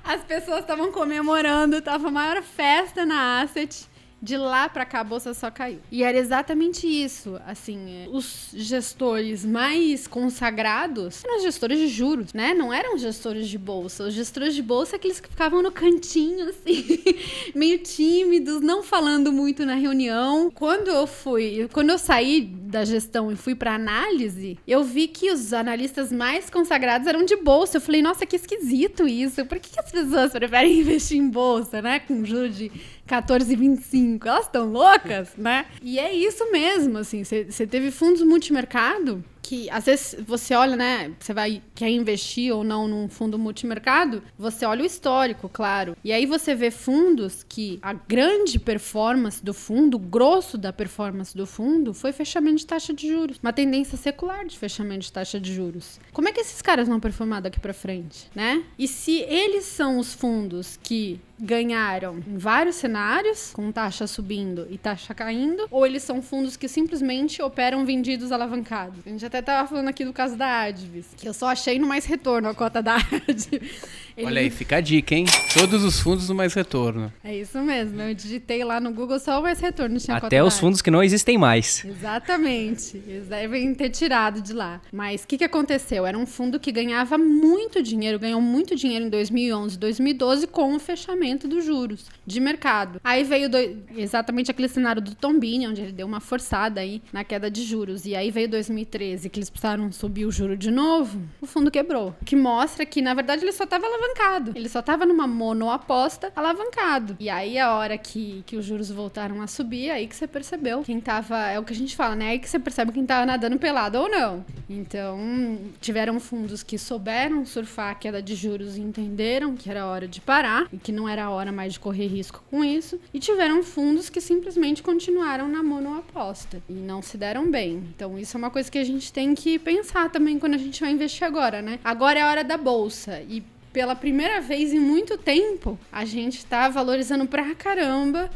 as pessoas estavam comemorando, tava a maior festa na Asset de lá para cá a bolsa só caiu. E era exatamente isso. Assim, os gestores mais consagrados eram os gestores de juros, né? Não eram gestores de bolsa. Os gestores de bolsa, aqueles que ficavam no cantinho, assim, meio tímidos, não falando muito na reunião. Quando eu fui, quando eu saí da gestão e fui para análise, eu vi que os analistas mais consagrados eram de bolsa. Eu falei, nossa, que esquisito isso. Por que, que as pessoas preferem investir em bolsa, né? Com juros de 14,25. Elas estão loucas, né? E é isso mesmo, assim. Você teve fundos multimercado que às vezes você olha, né? Você vai quer investir ou não num fundo multimercado, você olha o histórico, claro. E aí você vê fundos que a grande performance do fundo, o grosso da performance do fundo, foi fechamento de taxa de juros. Uma tendência secular de fechamento de taxa de juros. Como é que esses caras vão performar daqui para frente, né? E se eles são os fundos que ganharam em vários cenários, com taxa subindo e taxa caindo, ou eles são fundos que simplesmente operam vendidos alavancados. A gente até tava falando aqui do caso da Advis, que eu só achei no mais retorno a cota da Advis. Ele... Olha aí, fica a dica, hein? Todos os fundos no mais retorno. É isso mesmo. Eu digitei lá no Google só o mais retorno. Tinha Até os fundos que não existem mais. Exatamente. Eles devem ter tirado de lá. Mas o que, que aconteceu? Era um fundo que ganhava muito dinheiro, ganhou muito dinheiro em 2011, 2012 com o fechamento dos juros de mercado. Aí veio do, exatamente aquele cenário do Tombini, onde ele deu uma forçada aí na queda de juros. E aí veio 2013, que eles precisaram subir o juro de novo, o fundo quebrou. O que mostra que, na verdade, ele só estava alavancado. Ele só estava numa monoaposta alavancado. E aí, a hora que, que os juros voltaram a subir, aí que você percebeu quem tava. É o que a gente fala, né? Aí que você percebe quem tava nadando pelado ou não. Então, tiveram fundos que souberam surfar a queda de juros e entenderam que era hora de parar e que não era hora mais de correr risco com isso. E tiveram fundos que simplesmente continuaram na monoaposta e não se deram bem. Então, isso é uma coisa que a gente tem que pensar também quando a gente vai investir agora, né? Agora é a hora da bolsa. E pela primeira vez em muito tempo, a gente está valorizando pra caramba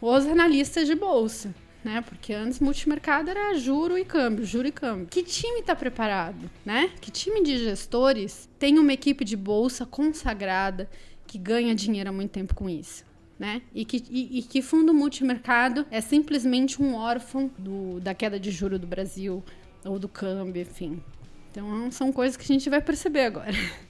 os analistas de bolsa. Né? Porque antes multimercado era juro e câmbio, juro e câmbio. Que time está preparado, né? Que time de gestores tem uma equipe de bolsa consagrada que ganha dinheiro há muito tempo com isso? Né? E, que, e, e que fundo multimercado é simplesmente um órfão do, da queda de juro do Brasil ou do câmbio, enfim. Então são coisas que a gente vai perceber agora.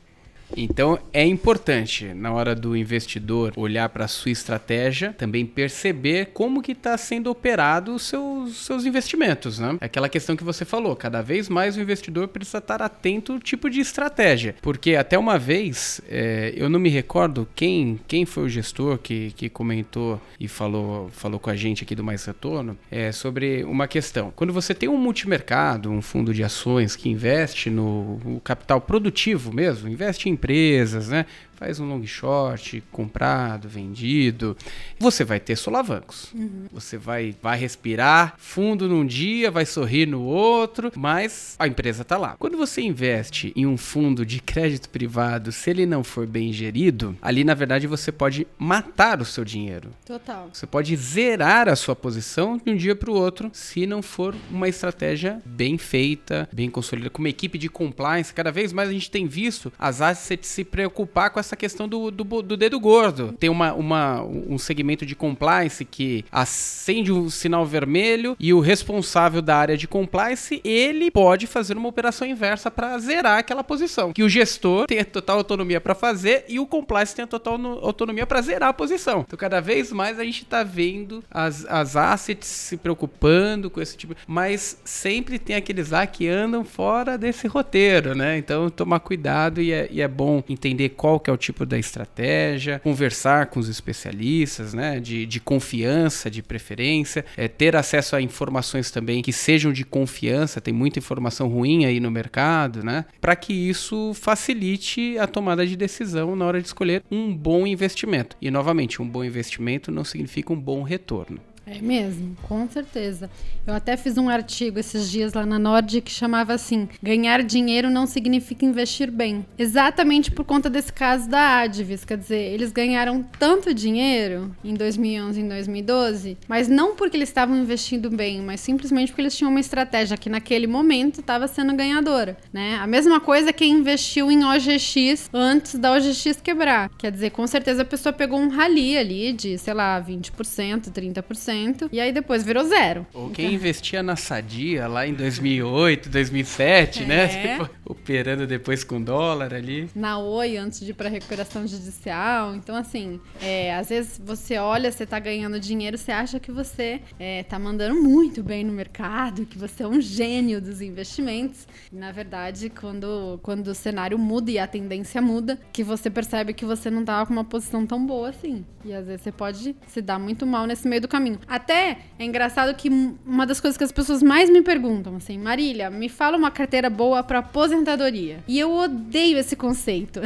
Então é importante na hora do investidor olhar para a sua estratégia, também perceber como que está sendo operado os seus, seus investimentos, né? É aquela questão que você falou, cada vez mais o investidor precisa estar atento ao tipo de estratégia, porque até uma vez é, eu não me recordo quem, quem foi o gestor que, que comentou e falou, falou com a gente aqui do Mais Retorno é, sobre uma questão. Quando você tem um multimercado, um fundo de ações que investe no capital produtivo mesmo, investe em empresas, né? Faz um long short, comprado, vendido, você vai ter solavancos. Uhum. Você vai, vai respirar fundo num dia, vai sorrir no outro, mas a empresa está lá. Quando você investe em um fundo de crédito privado, se ele não for bem gerido, ali na verdade você pode matar o seu dinheiro. Total. Você pode zerar a sua posição de um dia para o outro se não for uma estratégia bem feita, bem consolidada, com uma equipe de compliance. Cada vez mais a gente tem visto as assets se preocupar com essa questão do, do, do dedo gordo. Tem uma, uma, um segmento de compliance que acende um sinal vermelho e o responsável da área de compliance, ele pode fazer uma operação inversa para zerar aquela posição. Que o gestor tem a total autonomia para fazer e o compliance tem a total autonomia para zerar a posição. Então, cada vez mais a gente está vendo as, as assets se preocupando com esse tipo, mas sempre tem aqueles lá que andam fora desse roteiro, né? Então, tomar cuidado e é, e é bom entender qual que é o tipo da estratégia, conversar com os especialistas, né, de, de confiança, de preferência, é, ter acesso a informações também que sejam de confiança, tem muita informação ruim aí no mercado, né, para que isso facilite a tomada de decisão na hora de escolher um bom investimento. E novamente, um bom investimento não significa um bom retorno. É mesmo, com certeza. Eu até fiz um artigo esses dias lá na Nord que chamava assim: ganhar dinheiro não significa investir bem. Exatamente por conta desse caso da Advis. Quer dizer, eles ganharam tanto dinheiro em 2011 e em 2012, mas não porque eles estavam investindo bem, mas simplesmente porque eles tinham uma estratégia que naquele momento estava sendo ganhadora. Né? A mesma coisa quem investiu em OGX antes da OGX quebrar. Quer dizer, com certeza a pessoa pegou um rally ali de, sei lá, 20%, 30%. E aí depois virou zero. Ou quem investia na Sadia lá em 2008, 2007, né? é. né? Tipo, operando depois com dólar ali. Na Oi, antes de ir pra recuperação judicial. Então, assim, é, às vezes você olha, você tá ganhando dinheiro, você acha que você é, tá mandando muito bem no mercado, que você é um gênio dos investimentos. Na verdade, quando, quando o cenário muda e a tendência muda, que você percebe que você não tava com uma posição tão boa assim. E às vezes você pode se dar muito mal nesse meio do caminho. Até é engraçado que uma das coisas que as pessoas mais me perguntam, assim, Marília, me fala uma carteira boa para aposentadoria. E eu odeio esse conceito.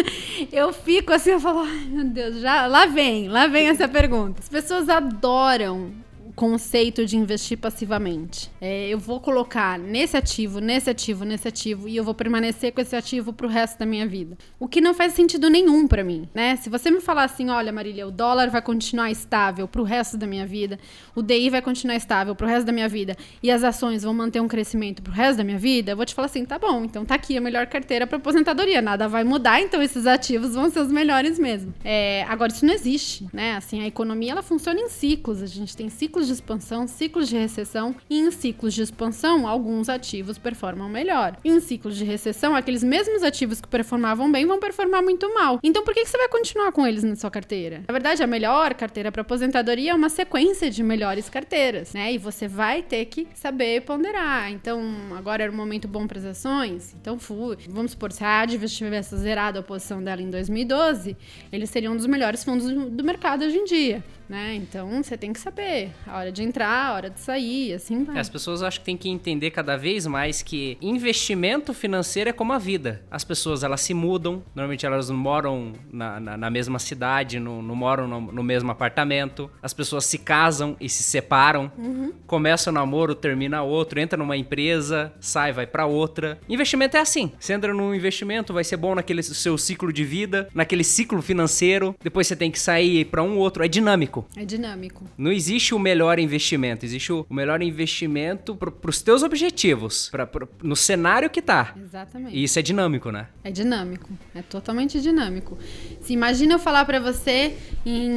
eu fico assim, eu falo, ai meu Deus, já lá vem, lá vem essa pergunta. As pessoas adoram conceito de investir passivamente. É, eu vou colocar nesse ativo, nesse ativo, nesse ativo e eu vou permanecer com esse ativo pro resto da minha vida. O que não faz sentido nenhum para mim, né? Se você me falar assim, olha, Marília, o dólar vai continuar estável pro resto da minha vida, o DI vai continuar estável pro resto da minha vida e as ações vão manter um crescimento pro resto da minha vida, eu vou te falar assim, tá bom, então tá aqui a melhor carteira para aposentadoria, nada vai mudar, então esses ativos vão ser os melhores mesmo. É, agora isso não existe, né? Assim, a economia ela funciona em ciclos, a gente tem ciclos ciclos de expansão, ciclos de recessão, e em ciclos de expansão, alguns ativos performam melhor. Em ciclos de recessão, aqueles mesmos ativos que performavam bem vão performar muito mal. Então, por que você vai continuar com eles na sua carteira? Na verdade, a melhor carteira para aposentadoria é uma sequência de melhores carteiras, né? E você vai ter que saber ponderar. Então, agora era um momento bom para as ações, então fui. Vamos supor, se a Advent tivesse zerado a posição dela em 2012, eles seriam um dos melhores fundos do mercado hoje em dia né? Então você tem que saber a hora de entrar, a hora de sair, assim vai. As pessoas acho que tem que entender cada vez mais que investimento financeiro é como a vida. As pessoas elas se mudam, normalmente elas não moram na, na, na mesma cidade, não, não moram no, no, mesmo apartamento. As pessoas se casam e se separam, uhum. começa o namoro, termina outro, entra numa empresa, sai, vai para outra. Investimento é assim. Você entra num investimento, vai ser bom naquele seu ciclo de vida, naquele ciclo financeiro. Depois você tem que sair para um outro. É dinâmico dinâmico. É dinâmico. Não existe o melhor investimento, existe o melhor investimento para os teus objetivos, pra, pra, no cenário que tá. Exatamente. E isso é dinâmico, né? É dinâmico, é totalmente dinâmico. Se imagina eu falar para você em,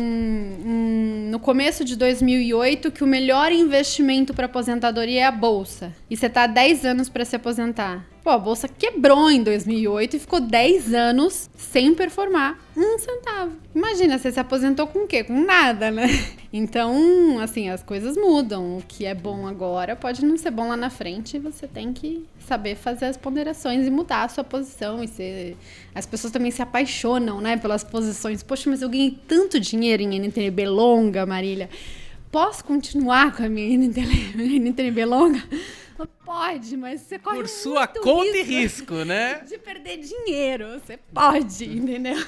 em, no começo de 2008 que o melhor investimento para aposentadoria é a bolsa. E você tá há 10 anos para se aposentar. Pô, a bolsa quebrou em 2008 e ficou 10 anos sem performar um centavo. Imagina, você se aposentou com o quê? Com nada, né? Então, assim, as coisas mudam. O que é bom agora pode não ser bom lá na frente. Você tem que saber fazer as ponderações e mudar a sua posição. E ser... As pessoas também se apaixonam, né, pelas posições. Poxa, mas eu ganhei tanto dinheiro em NTNB longa, Marília. Posso continuar com a minha NTNB longa? Pode, mas você corre Por sua conta risco e risco, né? De perder dinheiro. Você pode, entendeu?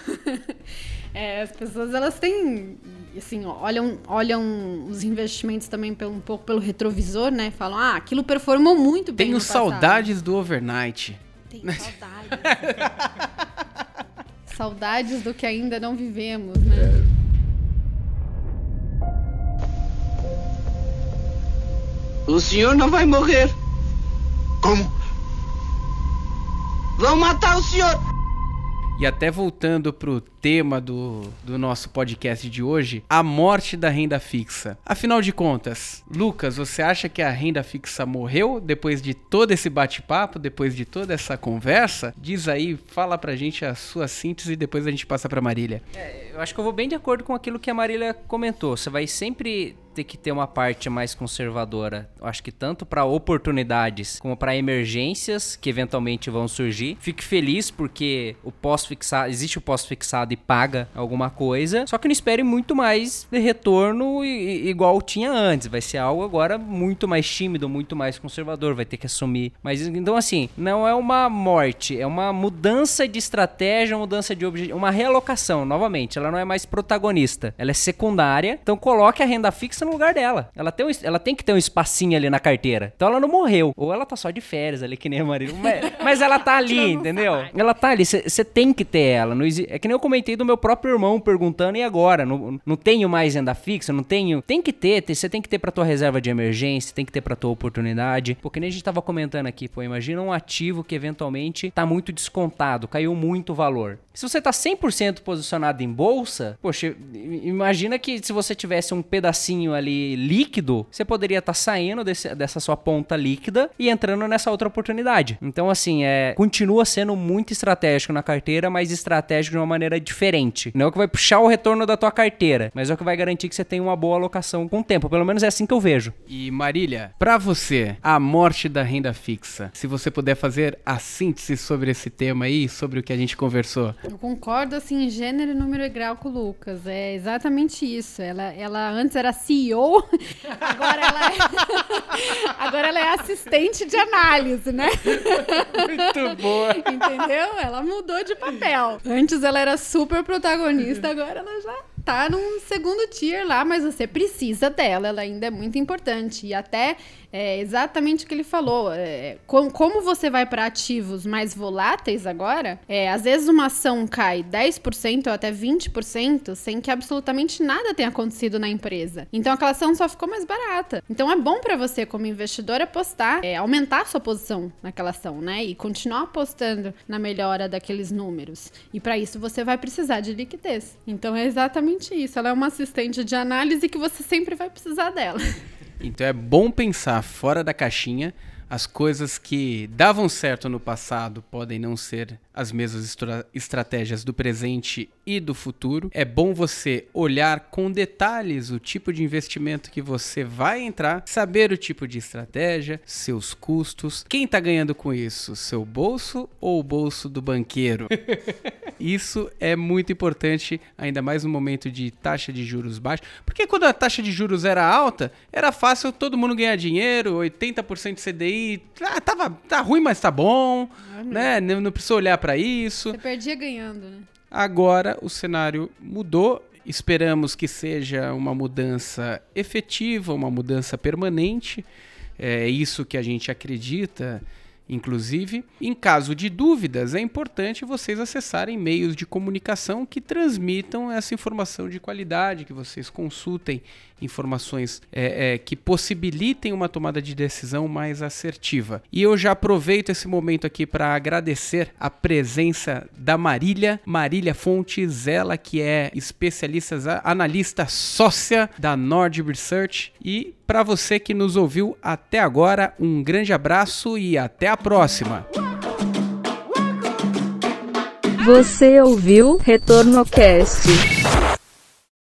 É, as pessoas, elas têm, assim, olham, olham os investimentos também pelo, um pouco pelo retrovisor, né? Falam, ah, aquilo performou muito bem Tenho saudades do overnight. Tenho saudades. saudades do que ainda não vivemos, né? O senhor não vai morrer. Como? Vão matar o senhor. E até voltando pro tema do, do nosso podcast de hoje, a morte da renda fixa. Afinal de contas, Lucas, você acha que a renda fixa morreu depois de todo esse bate-papo, depois de toda essa conversa? Diz aí, fala pra gente a sua síntese e depois a gente passa pra Marília. É, eu acho que eu vou bem de acordo com aquilo que a Marília comentou. Você vai sempre ter que ter uma parte mais conservadora. Eu acho que tanto para oportunidades como para emergências que eventualmente vão surgir. Fique feliz porque o pós-fixado, existe o pós-fixado e paga alguma coisa. Só que não espere muito mais de retorno igual tinha antes. Vai ser algo agora muito mais tímido, muito mais conservador. Vai ter que assumir. Mas então, assim, não é uma morte, é uma mudança de estratégia, uma mudança de objetivo, uma realocação. Novamente, ela não é mais protagonista, ela é secundária. Então, coloque a renda fixa no lugar dela. Ela tem, um, ela tem que ter um espacinho ali na carteira. Então ela não morreu. Ou ela tá só de férias ali, que nem a Maria. Mas, mas ela tá ali, entendeu? Ela tá ali. Você tem que ter ela. Não, é que nem eu comentei do meu próprio irmão perguntando, e agora? Não, não tenho mais renda fixa? Não tenho. Tem que ter. Você tem que ter pra tua reserva de emergência, tem que ter pra tua oportunidade. Porque nem a gente tava comentando aqui, pô, imagina um ativo que eventualmente tá muito descontado, caiu muito o valor. Se você tá 100% posicionado em bolsa, poxa, imagina que se você tivesse um pedacinho ali líquido, você poderia estar tá saindo desse, dessa sua ponta líquida e entrando nessa outra oportunidade. Então, assim, é, continua sendo muito estratégico na carteira, mas estratégico de uma maneira diferente. Não é o que vai puxar o retorno da tua carteira, mas é o que vai garantir que você tenha uma boa alocação com o tempo. Pelo menos é assim que eu vejo. E Marília, para você, a morte da renda fixa, se você puder fazer a síntese sobre esse tema aí, sobre o que a gente conversou. Eu concordo, assim, em gênero, número e grau com o Lucas. É exatamente isso. Ela, ela antes era CEO CEO, agora ela é, agora ela é assistente de análise, né? Muito boa. Entendeu? Ela mudou de papel. Antes ela era super protagonista, agora ela já tá num segundo tier lá, mas você precisa dela, ela ainda é muito importante. E até é exatamente o que ele falou. É, com, como você vai para ativos mais voláteis agora, é, às vezes uma ação cai 10% ou até 20% sem que absolutamente nada tenha acontecido na empresa. Então aquela ação só ficou mais barata. Então é bom para você, como investidor, apostar, é, aumentar sua posição naquela ação, né? E continuar apostando na melhora daqueles números. E para isso você vai precisar de liquidez. Então é exatamente isso. Ela é uma assistente de análise que você sempre vai precisar dela. Então é bom pensar fora da caixinha. As coisas que davam certo no passado podem não ser as mesmas estra estratégias do presente e do futuro. É bom você olhar com detalhes o tipo de investimento que você vai entrar, saber o tipo de estratégia, seus custos, quem está ganhando com isso, seu bolso ou o bolso do banqueiro. isso é muito importante, ainda mais no momento de taxa de juros baixa, porque quando a taxa de juros era alta, era fácil todo mundo ganhar dinheiro, 80% de CDI, ah, tava tá ruim, mas tá bom, ah, né? Não, não precisa olhar para para isso. Você perdia ganhando, né? Agora o cenário mudou. Esperamos que seja uma mudança efetiva, uma mudança permanente. É isso que a gente acredita Inclusive, em caso de dúvidas, é importante vocês acessarem meios de comunicação que transmitam essa informação de qualidade, que vocês consultem informações é, é, que possibilitem uma tomada de decisão mais assertiva. E eu já aproveito esse momento aqui para agradecer a presença da Marília, Marília Fontes, ela que é especialista, analista sócia da Nord Research e para você que nos ouviu até agora, um grande abraço e até a próxima. Você ouviu Retorno Cast.